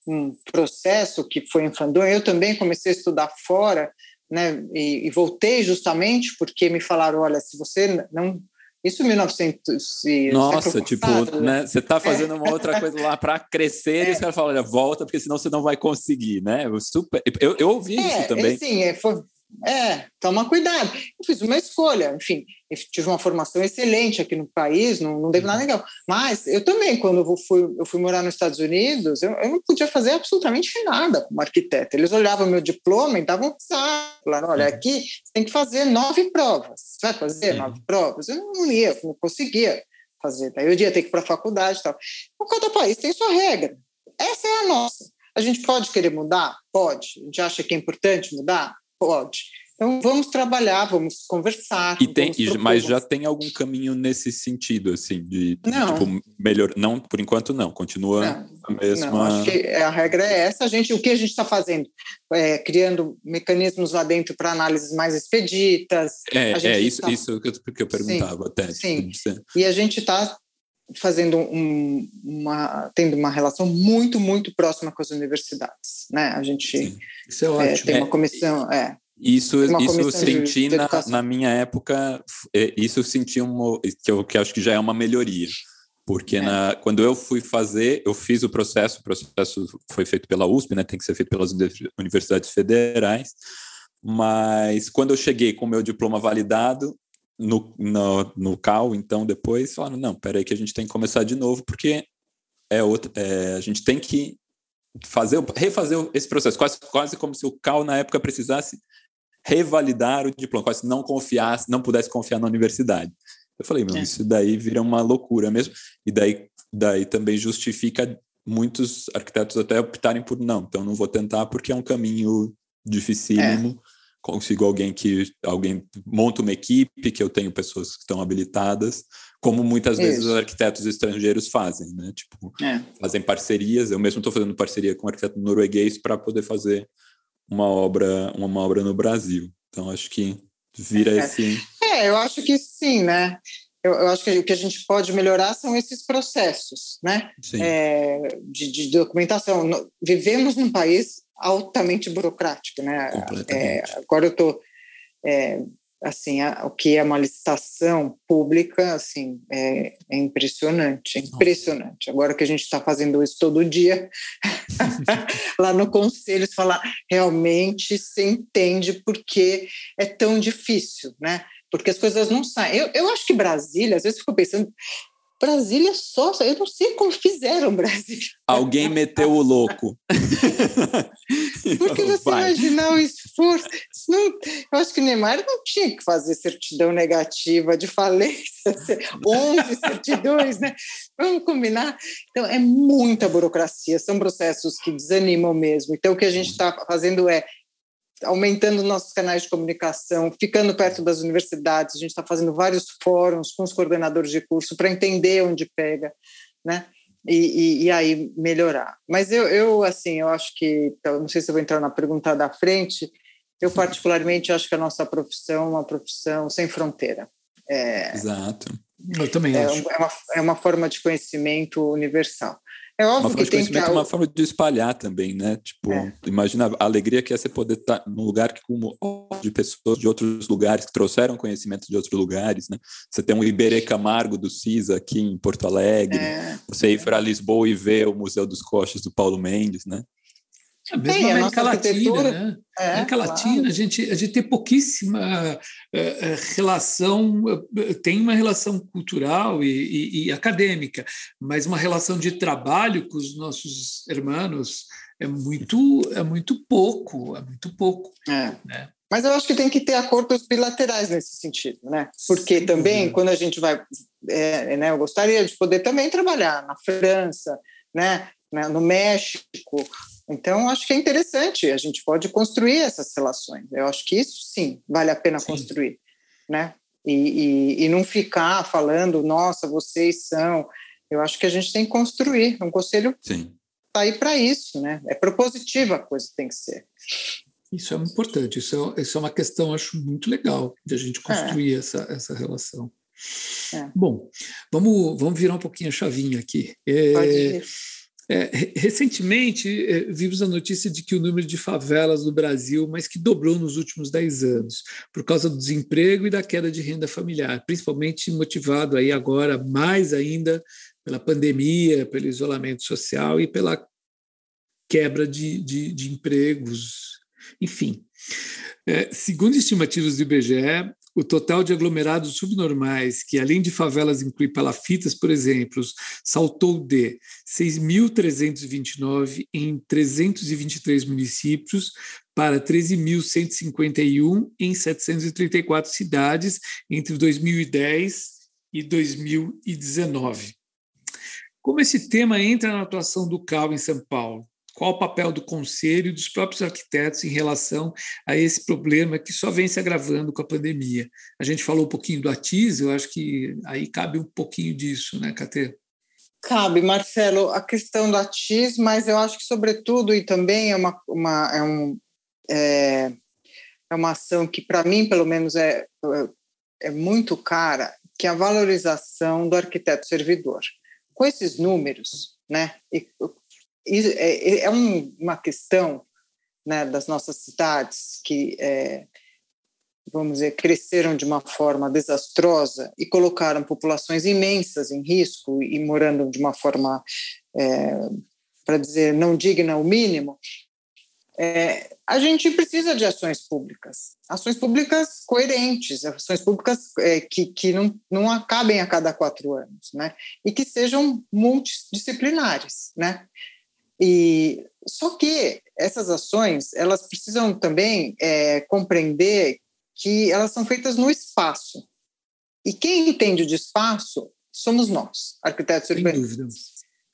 um processo que foi em Fandom, eu também comecei a estudar fora, né? E, e voltei justamente porque me falaram, olha, se você não isso em 1900 e Nossa, tipo, né? Você está fazendo uma outra coisa lá para crescer é. e os caras falam, olha, volta, porque senão você não vai conseguir, né? Eu, super... eu, eu ouvi é, isso também. Sim, é, foi, é, toma cuidado. Eu fiz uma escolha, enfim, tive uma formação excelente aqui no país, não, não devo nada legal. Mas eu também, quando eu fui, eu fui morar nos Estados Unidos, eu, eu não podia fazer absolutamente nada como arquiteto. Eles olhavam meu diploma e davam risada. Falaram: olha, aqui você tem que fazer nove provas. Você vai fazer nove provas? Eu não ia, não conseguia fazer. Daí eu ia ter que ir para a faculdade e tal. O cada país tem sua regra. Essa é a nossa. A gente pode querer mudar? Pode. A gente acha que é importante mudar? Pode. Então vamos trabalhar, vamos conversar. E tem, mas já tem algum caminho nesse sentido, assim, de não. Tipo, melhor. Não, por enquanto não, continua não, a mesma. Não, acho que a regra é essa. A gente, o que a gente está fazendo? É, criando mecanismos lá dentro para análises mais expeditas. É, é isso, tá... isso que eu, que eu perguntava sim, até. Sim. Tipo, e a gente está fazendo um, uma tendo uma relação muito muito próxima com as universidades né a gente Sim. Isso é, ótimo. É, tem uma comissão é isso, isso eu senti na, na, minha época, é, isso eu senti uma, que eu que acho que já é uma melhoria. Porque é. na, quando eu fui fazer, eu fiz o processo, o processo foi feito pela USP, né, tem que ser feito pelas universidades federais, mas quando eu cheguei com meu diploma validado, no, no, no CAL, então depois falaram, não, peraí que a gente tem que começar de novo, porque é outra, é, a gente tem que fazer, refazer esse processo, quase, quase como se o CAL na época precisasse revalidar o diploma, quase não confiasse, não pudesse confiar na universidade. Eu falei, meu, é. isso daí vira uma loucura mesmo. E daí, daí também justifica muitos arquitetos até optarem por não, então não vou tentar porque é um caminho dificílimo. É. Consigo alguém que alguém monta uma equipe, que eu tenho pessoas que estão habilitadas, como muitas isso. vezes os arquitetos estrangeiros fazem, né? Tipo, é. fazem parcerias. Eu mesmo estou fazendo parceria com um arquiteto norueguês para poder fazer uma obra, uma obra no Brasil. Então acho que vira é. esse. É, eu acho que sim, né? Eu, eu, acho que o que a gente pode melhorar são esses processos, né? É, de, de, documentação. Vivemos num país altamente burocrático, né? É, agora eu estou é, assim, a, o que é uma licitação pública, assim, é, é impressionante, é impressionante. Agora que a gente está fazendo isso todo dia, (laughs) lá no conselho, se falar, realmente se entende porque é tão difícil, né? Porque as coisas não saem. Eu, eu acho que Brasília, às vezes fico pensando, Brasília só, eu não sei como fizeram Brasília. Alguém meteu o louco. (laughs) Porque você Vai. imaginar o esforço. Não, eu acho que o Neymar não tinha que fazer certidão negativa de falência, (laughs) 11 certidões, né? Vamos combinar? Então, é muita burocracia, são processos que desanimam mesmo. Então, o que a gente está fazendo é aumentando nossos canais de comunicação, ficando perto das universidades. A gente está fazendo vários fóruns com os coordenadores de curso para entender onde pega, né? E, e, e, aí melhorar. Mas eu, eu, assim, eu acho que, não sei se eu vou entrar na pergunta da frente, eu particularmente acho que a nossa profissão é uma profissão sem fronteira. É, Exato. Eu também é, acho. É uma, é uma forma de conhecimento universal. É óbvio uma que tem que... É uma forma de espalhar também, né? Tipo, é. imagina a alegria que é você poder estar num lugar que com de pessoas de outros lugares que trouxeram conhecimento de outros lugares, né? Você tem um Iberê Camargo do CISA aqui em Porto Alegre, é. você ir para Lisboa e ver o Museu dos Coches do Paulo Mendes, né? É mesmo na América Latina, né? É, América claro. Latina, a gente, a gente tem pouquíssima uh, relação, uh, tem uma relação cultural e, e, e, acadêmica, mas uma relação de trabalho com os nossos irmãos é muito, é muito pouco, é muito pouco. É. Né? Mas eu acho que tem que ter acordos bilaterais nesse sentido, né? Porque Sim, também, quando a gente vai. É, né, eu gostaria de poder também trabalhar na França, né no México, então, acho que é interessante, a gente pode construir essas relações. Eu acho que isso, sim, vale a pena sim. construir, né? E, e, e, não ficar falando, nossa, vocês são. Eu acho que a gente tem que construir. Um conselho está aí para isso, né? É propositiva a coisa tem que ser. Isso é importante, isso é, isso é uma questão, acho, muito legal de a gente construir é. essa, essa relação. É. Bom, vamos, vamos virar um pouquinho a chavinha aqui. É, Pode ir. É, recentemente, é, vimos a notícia de que o número de favelas no Brasil, mas que dobrou nos últimos 10 anos, por causa do desemprego e da queda de renda familiar, principalmente motivado aí agora mais ainda pela pandemia, pelo isolamento social e pela quebra de, de, de empregos, enfim. É, segundo estimativas do IBGE, o total de aglomerados subnormais, que além de favelas inclui palafitas, por exemplo, saltou de 6.329 em 323 municípios para 13.151 em 734 cidades entre 2010 e 2019. Como esse tema entra na atuação do CAL em São Paulo? Qual o papel do conselho e dos próprios arquitetos em relação a esse problema que só vem se agravando com a pandemia. A gente falou um pouquinho do ATIS, eu acho que aí cabe um pouquinho disso, né, Catê? Cabe, Marcelo, a questão do ATIS, mas eu acho que, sobretudo, e também é uma, uma, é um, é, é uma ação que, para mim, pelo menos, é, é muito cara, que é a valorização do arquiteto servidor. Com esses números, né, e, é, é um, uma questão né, das nossas cidades que, é, vamos dizer, cresceram de uma forma desastrosa e colocaram populações imensas em risco e morando de uma forma, é, para dizer, não digna o mínimo, é, a gente precisa de ações públicas, ações públicas coerentes, ações públicas é, que, que não, não acabem a cada quatro anos, né? E que sejam multidisciplinares, né? E só que essas ações elas precisam também é, compreender que elas são feitas no espaço. E quem entende de espaço somos nós, arquitetos Sem urbanistas. Dúvida.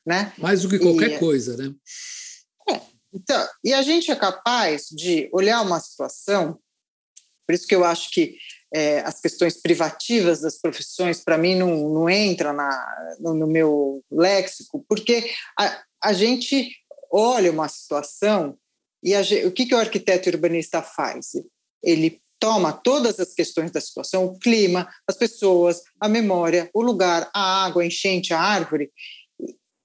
Né? Mais do que qualquer e, coisa, né? Então, e a gente é capaz de olhar uma situação, por isso que eu acho que é, as questões privativas das profissões, para mim, não, não entra na, no, no meu léxico, porque a, a gente olha uma situação e a, o que, que o arquiteto urbanista faz? Ele toma todas as questões da situação, o clima, as pessoas, a memória, o lugar, a água, a enchente, a árvore,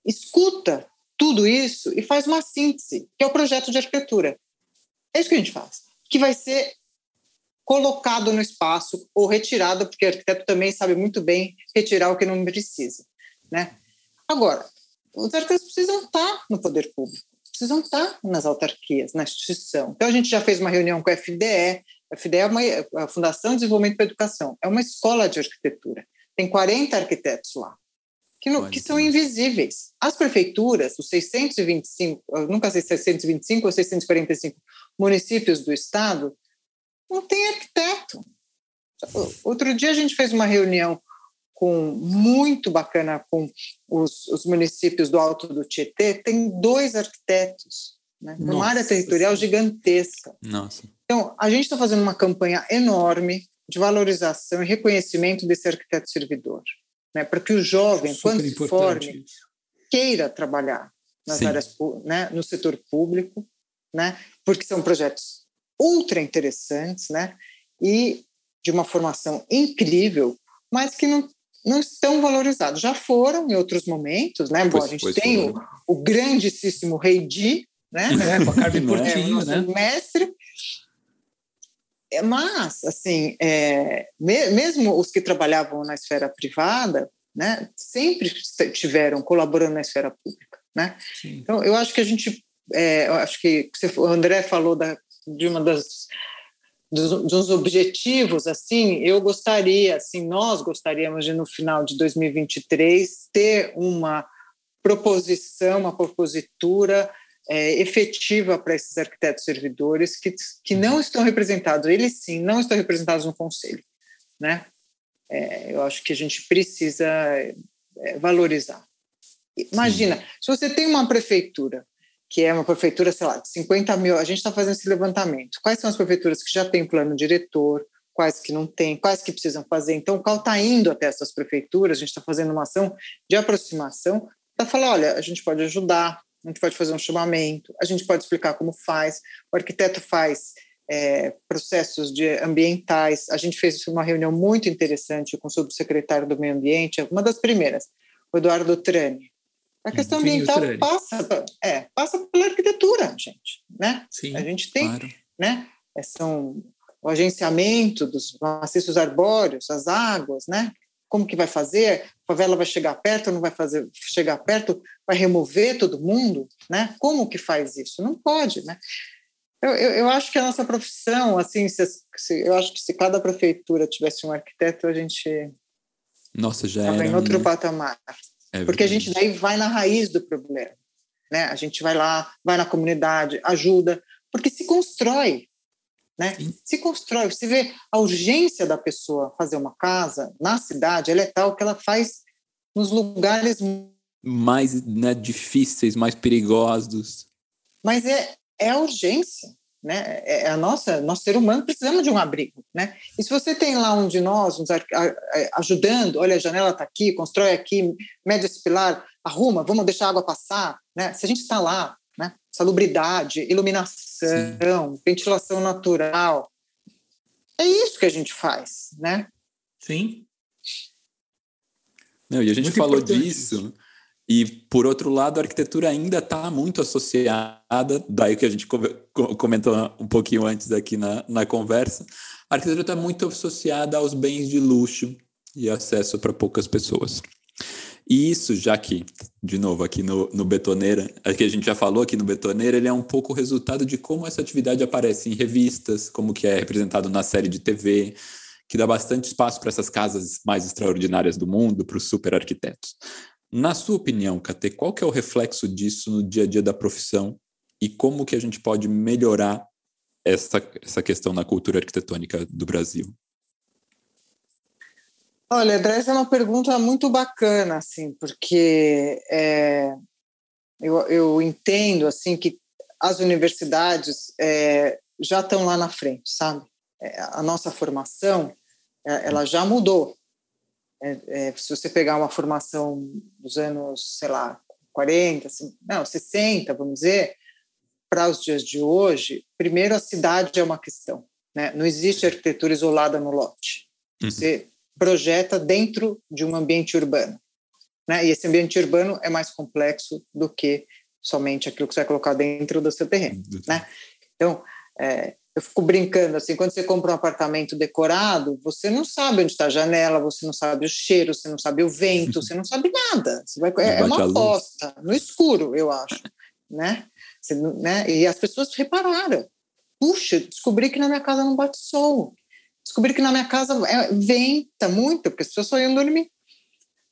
escuta tudo isso e faz uma síntese, que é o projeto de arquitetura. É isso que a gente faz, que vai ser colocado no espaço ou retirado, porque o arquiteto também sabe muito bem retirar o que não precisa, né? Agora, os arquitetos precisam estar no poder público, precisam estar nas autarquias, na instituição. Então, a gente já fez uma reunião com a FDE, a FDE é uma, a Fundação de Desenvolvimento para a Educação, é uma escola de arquitetura, tem 40 arquitetos lá que, no, que são invisíveis. As prefeituras, os 625, nunca sei 625 ou 645 municípios do estado, não tem arquiteto. Outro dia a gente fez uma reunião com muito bacana com os, os municípios do Alto do Tietê, tem dois arquitetos, né? uma área territorial gigantesca. Nossa. Então, a gente está fazendo uma campanha enorme de valorização e reconhecimento desse arquiteto servidor né, para que o jovem, Super quando se forme, queira trabalhar nas Sim. áreas, né, no setor público, né, porque são projetos ultra interessantes, né, e de uma formação incrível, mas que não, não estão valorizados. Já foram em outros momentos, né? Bom, a gente tem o, o, grandíssimo Rei Di, né? (laughs) É, com a Carmen (laughs) Portinho, é, né? mestre, é, mas, assim, é, mesmo os que trabalhavam na esfera privada, né, sempre tiveram colaborando na esfera pública, né? Então, eu acho que a gente, é, eu acho que o André falou da, de uma das dos, dos, objetivos, assim, eu gostaria, assim, nós gostaríamos de no final de 2023 ter uma proposição, uma propositura é, efetiva para esses arquitetos servidores que, que não uhum. estão representados, eles sim, não estão representados no conselho, né? É, eu acho que a gente precisa é, valorizar. Imagina, sim. se você tem uma prefeitura que é uma prefeitura, sei lá, de 50 mil, a gente está fazendo esse levantamento. Quais são as prefeituras que já têm plano diretor, quais que não têm, quais que precisam fazer. Então, o qual está indo até essas prefeituras, a gente está fazendo uma ação de aproximação para falar, olha, a gente pode ajudar, a gente pode fazer um chamamento, a gente pode explicar como faz, o arquiteto faz é, processos de ambientais. A gente fez uma reunião muito interessante com o subsecretário do Meio Ambiente, uma das primeiras, o Eduardo Trani. A questão ambiental passa, é, passa pela arquitetura, gente. Né? Sim, a gente tem claro. né, é, são o agenciamento dos maciços arbóreos, as águas, né? como que vai fazer? A favela vai chegar perto, não vai fazer chegar perto, vai remover todo mundo, né? Como que faz isso? Não pode, né? Eu, eu, eu acho que a nossa profissão, assim, se, se, eu acho que se cada prefeitura tivesse um arquiteto, a gente nossa já era em outro né? patamar, é porque a gente daí vai na raiz do problema, né? A gente vai lá, vai na comunidade, ajuda, porque se constrói, né? Se constrói, você vê a urgência da pessoa fazer uma casa na cidade, ela é tal que ela faz nos lugares mais né, difíceis, mais perigosos. mas é, é a urgência, né? É, é a nossa, nós ser humano precisamos de um abrigo, né? E se você tem lá um de nós uns ajudando, olha a janela está aqui, constrói aqui, mede esse pilar, arruma, vamos deixar a água passar, né? Se a gente está lá, né? Salubridade, iluminação, Sim. ventilação natural, é isso que a gente faz, né? Sim. Não, e a gente muito falou disso. E, por outro lado, a arquitetura ainda está muito associada, daí que a gente comentou um pouquinho antes aqui na, na conversa, a arquitetura está muito associada aos bens de luxo e acesso para poucas pessoas. E isso, já que, de novo, aqui no, no Betoneira, que a gente já falou aqui no Betoneira, ele é um pouco resultado de como essa atividade aparece em revistas, como que é representado na série de TV, que dá bastante espaço para essas casas mais extraordinárias do mundo, para os super arquitetos. Na sua opinião, Kate, qual que é o reflexo disso no dia a dia da profissão e como que a gente pode melhorar essa, essa questão na cultura arquitetônica do Brasil? Olha, essa é uma pergunta muito bacana, assim, porque é, eu, eu entendo assim que as universidades é, já estão lá na frente, sabe? É, a nossa formação é, ela já mudou. É, é, se você pegar uma formação dos anos, sei lá, 40, assim, não, 60, vamos dizer, para os dias de hoje, primeiro a cidade é uma questão. Né? Não existe arquitetura isolada no lote. Uhum. Você projeta dentro de um ambiente urbano. Né? E esse ambiente urbano é mais complexo do que somente aquilo que você vai colocar dentro do seu terreno. Uhum. Né? Então, é, eu fico brincando assim, quando você compra um apartamento decorado, você não sabe onde está a janela, você não sabe o cheiro, você não sabe o vento, (laughs) você não sabe nada. Vai, é, é uma aposta, no escuro, eu acho, né? Você, né? E as pessoas repararam. Puxa, descobri que na minha casa não bate sol. Descobri que na minha casa é, venta muito, porque as pessoas só iam dormir,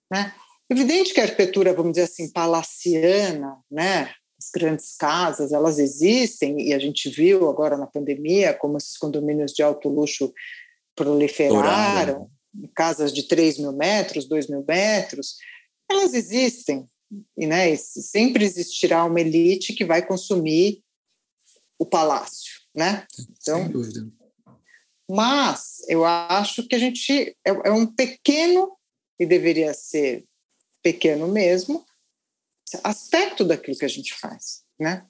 né? Evidente que a arquitetura, vamos dizer assim, palaciana, né? As grandes casas, elas existem, e a gente viu agora na pandemia como esses condomínios de alto luxo proliferaram, casas de 3 mil metros, 2 mil metros, elas existem, e, né, sempre existirá uma elite que vai consumir o palácio, né? Então, Sem dúvida. Mas eu acho que a gente é, é um pequeno, e deveria ser pequeno mesmo, aspecto daquilo que a gente faz, né?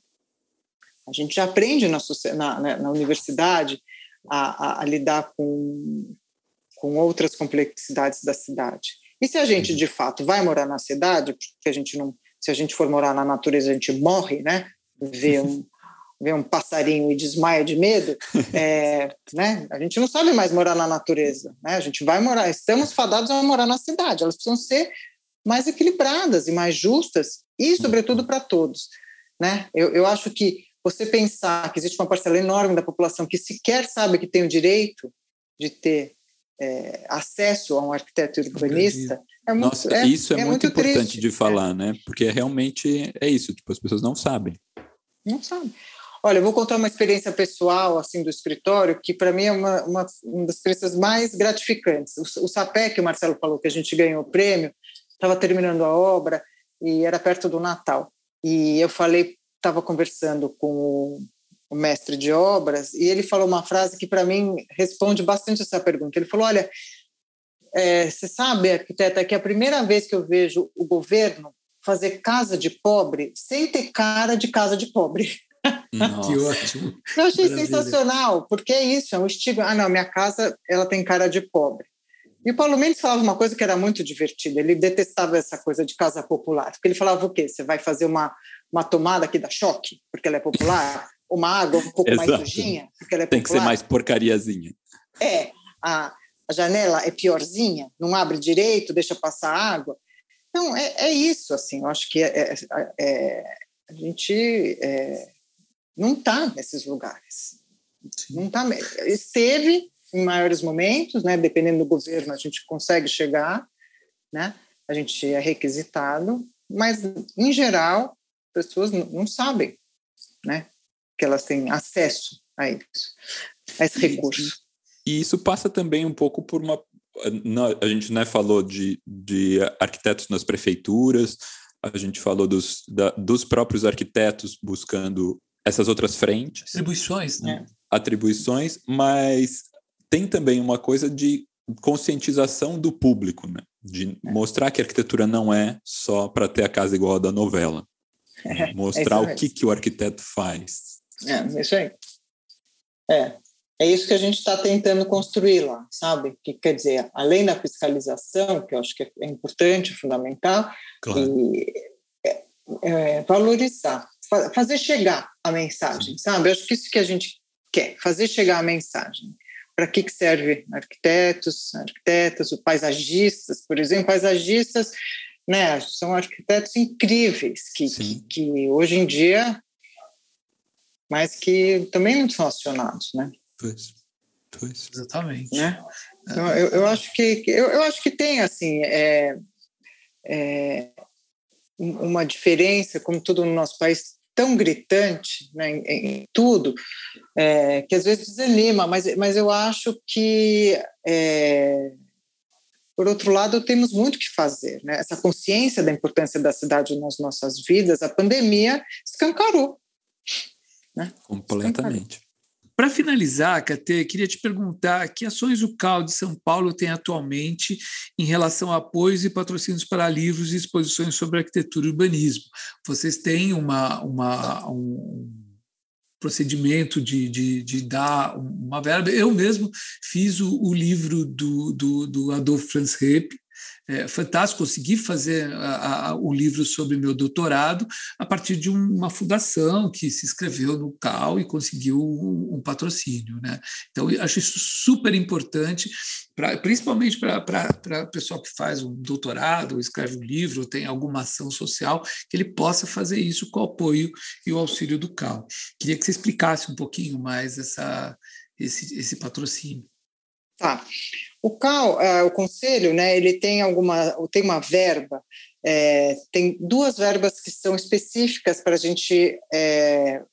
A gente já aprende na, na, na universidade a, a, a, lidar com, com outras complexidades da cidade. E se a gente, de fato, vai morar na cidade, porque a gente não, se a gente for morar na natureza, a gente morre, né? Vê um, (laughs) vê um passarinho e desmaia de medo, é, né? A gente não sabe mais morar na natureza, né? A gente vai morar, estamos fadados a morar na cidade. Elas precisam ser mais equilibradas e mais justas e, uhum. sobretudo, para todos. Né? Eu, eu acho que você pensar que existe uma parcela enorme da população que sequer sabe que tem o direito de ter é, acesso a um arquiteto urbanista é muito, Nossa, é, isso é, é muito, muito, importante triste, de falar, né? Porque realmente é isso, tipo, as pessoas não sabem. Não sabem. Olha, eu vou contar uma experiência pessoal assim do escritório que para mim é uma, uma, uma, das experiências mais gratificantes. O, o SAPEC, que o Marcelo falou que a gente ganhou o prêmio, estava terminando a obra e era perto do Natal. E eu falei, estava conversando com o, mestre de obras e ele falou uma frase que para mim responde bastante essa pergunta. Ele falou: Olha, é, você sabe, arquiteta, que é a primeira vez que eu vejo o governo fazer casa de pobre sem ter cara de casa de pobre. Nossa. que ótimo. Eu achei Maravilha. sensacional, porque é isso, é um estigma. Ah, não, minha casa ela tem cara de pobre. E o Paulo Mendes falava uma coisa que era muito divertida. Ele detestava essa coisa de casa popular. Porque ele falava o quê? Você vai fazer uma, uma tomada que dá choque, porque ela é popular? Uma água um pouco mais sujinha, porque ela é Tem popular? Tem que ser mais porcariazinha. É. A, a janela é piorzinha, não abre direito, deixa passar água. Então, é, é isso, assim. Eu acho que é, é, é a gente é, não está nesses lugares. Não está. Esteve em maiores momentos, né? Dependendo do governo, a gente consegue chegar, né? A gente é requisitado, mas em geral, pessoas não sabem, né? Que elas têm acesso a isso, a esse recurso. E isso passa também um pouco por uma a gente né, falou de, de arquitetos nas prefeituras, a gente falou dos, da, dos próprios arquitetos buscando essas outras frentes. Atribuições, né? Atribuições, mas tem também uma coisa de conscientização do público, né? De é. mostrar que a arquitetura não é só para ter a casa igual a da novela. É, mostrar é o que, que o arquiteto faz. É, isso aí. É, é isso que a gente está tentando construir lá, sabe? Que quer dizer, além da fiscalização, que eu acho que é importante, fundamental, claro. e é, é, valorizar, fazer chegar a mensagem, sabe? Eu acho que isso que a gente quer, fazer chegar a mensagem. Para que, que serve arquitetos, arquitetas, paisagistas, por exemplo, paisagistas, né? São arquitetos incríveis que, que, que hoje em dia, mas que também não são acionados, né? Pois. Pois. Exatamente. Né? Então, eu, eu, acho que, eu, eu acho que tem assim é, é, uma diferença, como tudo no nosso país, tão gritante né, em, em tudo, é, que às vezes desanima, mas, mas eu acho que, é, por outro lado, temos muito que fazer. Né? Essa consciência da importância da cidade nas nossas vidas, a pandemia escancarou. Né? Completamente. Escancarou. Para finalizar, Cate, queria te perguntar que ações o CAL de São Paulo tem atualmente em relação a apoios e patrocínios para livros e exposições sobre arquitetura e urbanismo. Vocês têm uma, uma, um procedimento de, de, de, dar uma verba. Eu mesmo fiz o, o livro do, do, do Adolfo Franz Repp, é, fantástico, consegui fazer a, a, o livro sobre meu doutorado a partir de uma fundação que se inscreveu no CAL e conseguiu um, um patrocínio. Né? Então, acho isso super importante, pra, principalmente para o pessoal que faz um doutorado, ou escreve um livro, ou tem alguma ação social, que ele possa fazer isso com o apoio e o auxílio do CAL. Queria que você explicasse um pouquinho mais essa, esse, esse patrocínio. Tá. O CAL, uh, o conselho, né, ele tem alguma, tem uma verba, é, tem duas verbas que são específicas para a gente é,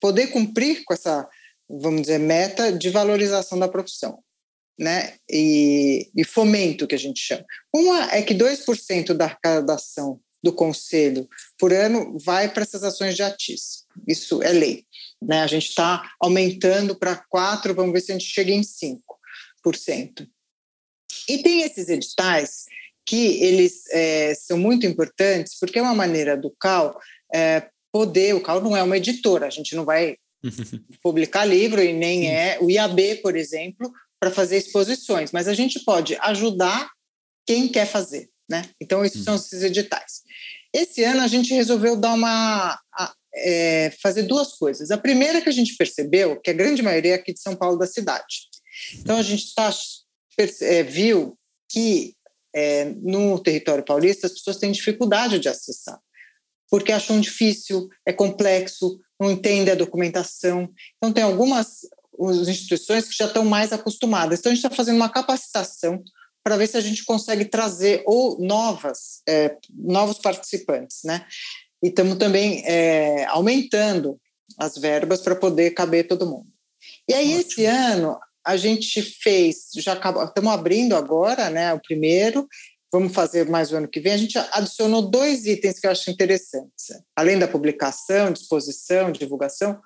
poder cumprir com essa, vamos dizer, meta de valorização da profissão, né, e, e fomento que a gente chama. Uma é que 2% da arrecadação do conselho por ano vai para essas ações de ATIS. Isso é lei. Né? A gente está aumentando para 4, vamos ver se a gente chega em 5. E tem esses editais que eles é, são muito importantes porque é uma maneira do CAL é, poder, o CAL não é uma editora, a gente não vai (laughs) publicar livro e nem é o IAB, por exemplo, para fazer exposições, mas a gente pode ajudar quem quer fazer, né? Então, esses são uhum. esses editais. Esse ano a gente resolveu dar uma é, fazer duas coisas. A primeira que a gente percebeu, que a grande maioria é aqui de São Paulo da cidade, então, a gente tá, é, viu que é, no território paulista as pessoas têm dificuldade de acessar, porque acham difícil, é complexo, não entendem a documentação. Então, tem algumas instituições que já estão mais acostumadas. Então, a gente está fazendo uma capacitação para ver se a gente consegue trazer ou novas, é, novos participantes, né? E estamos também é, aumentando as verbas para poder caber todo mundo. E aí, Ótimo. esse ano, a gente fez, já estamos abrindo agora, né, o primeiro, vamos fazer mais o ano que vem, a gente adicionou dois itens que eu acho interessantes. Além da publicação, disposição, divulgação,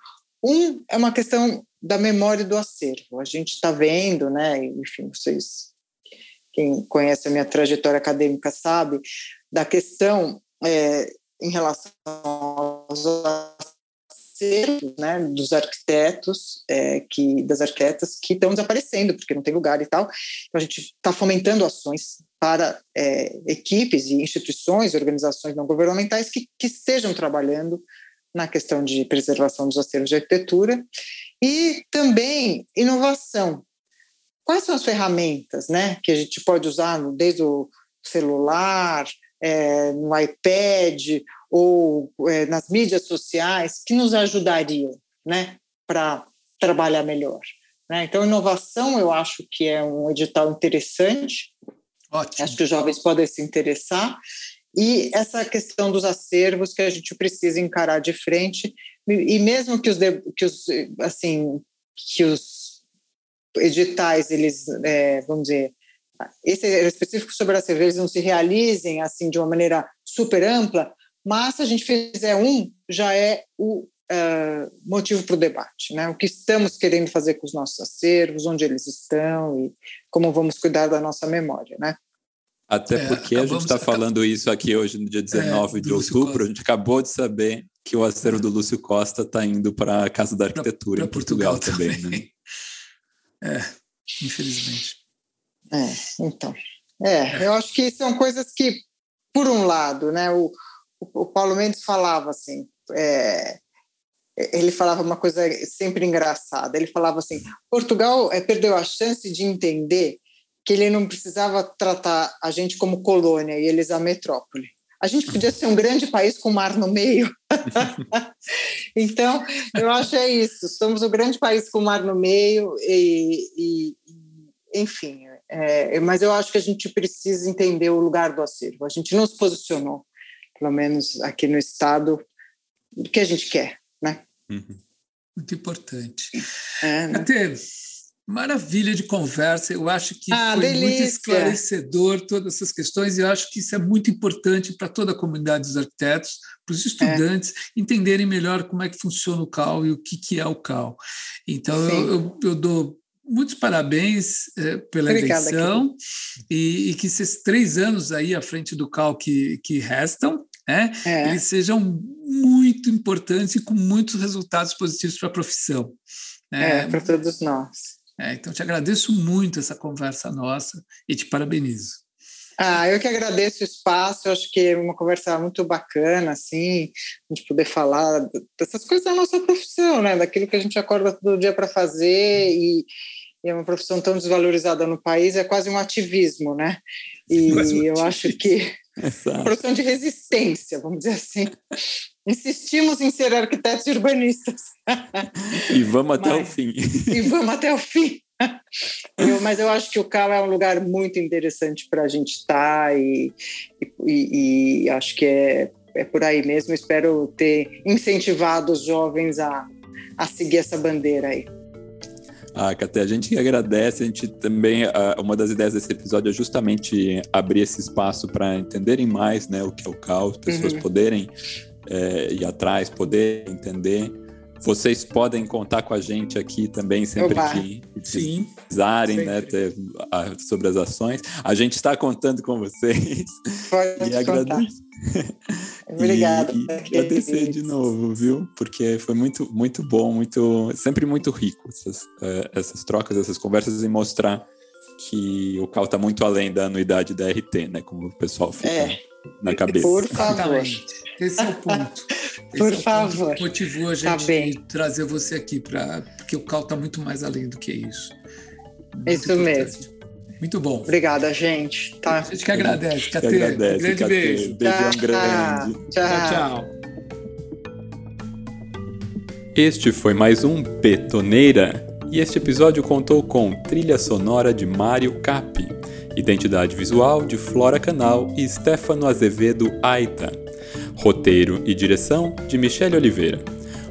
um é uma questão da memória do acervo. A gente está vendo, né, enfim, vocês, quem conhece a minha trajetória acadêmica sabe, da questão é, em relação aos acervos né, dos arquitetos, é, que, das arquitetas que estão desaparecendo, porque não tem lugar e tal. Então, a gente está fomentando ações para é, equipes e instituições, organizações não governamentais que, que estejam trabalhando na questão de preservação dos acervos de arquitetura e também inovação. Quais são as ferramentas né, que a gente pode usar desde o celular, é, no iPad ou é, nas mídias sociais que nos ajudariam né, para trabalhar melhor. Né? Então, inovação eu acho que é um edital interessante. Ótimo. Acho que os jovens podem se interessar. E essa questão dos acervos que a gente precisa encarar de frente, e mesmo que os, que os assim, que os editais, eles, é, vamos dizer, esse é específico sobre a cerveja não se realizem assim de uma maneira super ampla, mas se a gente fizer um, já é o uh, motivo para o debate, né? O que estamos querendo fazer com os nossos acervos, onde eles estão e como vamos cuidar da nossa memória, né? Até é, porque a gente está falando isso aqui hoje, no dia 19 é, de outubro, a gente acabou de saber que o acervo do Lúcio Costa está indo para a Casa da Arquitetura pra, pra em Portugal, Portugal também. também né? É, infelizmente. É, então. É, eu acho que são coisas que, por um lado, né, o, o Paulo Mendes falava assim, é, ele falava uma coisa sempre engraçada. Ele falava assim: Portugal é, perdeu a chance de entender que ele não precisava tratar a gente como colônia e eles a metrópole. A gente podia ser um grande país com mar no meio. (laughs) então, eu acho é isso. Somos um grande país com mar no meio e, e enfim. É, mas eu acho que a gente precisa entender o lugar do acervo. A gente não se posicionou, pelo menos aqui no estado, do que a gente quer, né? Uhum. Muito importante. É, né? Até maravilha de conversa. Eu acho que ah, foi delícia. muito esclarecedor todas essas questões e eu acho que isso é muito importante para toda a comunidade dos arquitetos, para os estudantes é. entenderem melhor como é que funciona o CAL e o que, que é o CAL. Então, eu, eu, eu, dou muitos parabéns eh, pela Obrigada, eleição e, e, que esses três anos aí à frente do CAL que, que restam, né, é. eles sejam muito importantes e com muitos resultados positivos para a profissão. Né? É, para todos nós. É, então, te agradeço muito essa conversa nossa e te parabenizo. Ah, eu que agradeço o espaço, eu acho que é uma conversa muito bacana, assim, a gente poder falar dessas coisas da nossa profissão, né? Daquilo que a gente acorda todo dia para fazer e, e, é uma profissão tão desvalorizada no país, é quase um ativismo, né? E (laughs) eu acho que profissão de resistência, vamos dizer assim. Insistimos em ser arquitetos e urbanistas. E vamos até mas, o fim. E vamos até o fim. Eu, mas eu acho que o CAL é um lugar muito interessante para a gente estar tá e, e, e, acho que é, é por aí mesmo. Espero ter incentivado os jovens a, a seguir essa bandeira aí. Ah, Cate, a gente agradece, a gente também, uma das ideias desse episódio é justamente abrir esse espaço para entenderem mais né, o que é o CAL, as pessoas uhum. poderem é, ir atrás, poder entender. Vocês podem contar com a gente aqui também sempre Opa. que precisarem né, ter, a, sobre as ações. A gente está contando com vocês. Pode e agradeço. (laughs) Obrigada. E, e agradecer de novo, viu? Porque foi muito, muito bom, muito, sempre muito rico essas, uh, essas trocas, essas conversas e mostrar que o CAL está muito além da anuidade da RT, né? Como o pessoal fica é. na cabeça. Por favor. Esse é o ponto. (laughs) Por Esse favor. É o motivou a tá gente tá trazer você aqui para porque o Cal está muito mais além do que isso. Muito isso importante. mesmo. Muito bom. Obrigada, gente. Tá. A gente que agradece, Catê. Agradece, um grande Catê. beijo. Beijão tchau, grande. Tchau, tchau. Este foi mais um Betoneira. E este episódio contou com trilha sonora de Mário Capi, identidade visual de Flora Canal e Stefano Azevedo Aita. Roteiro e direção de Michele Oliveira.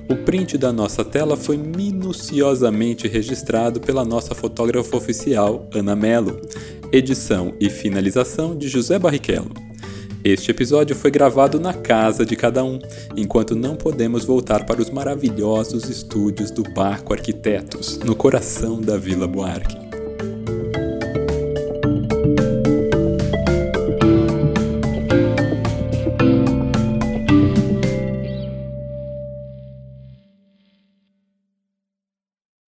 O print da nossa tela foi minuciosamente registrado pela nossa fotógrafa oficial, Ana Mello. Edição e finalização de José Barrichello. Este episódio foi gravado na casa de cada um, enquanto não podemos voltar para os maravilhosos estúdios do Barco Arquitetos, no coração da Vila Buarque.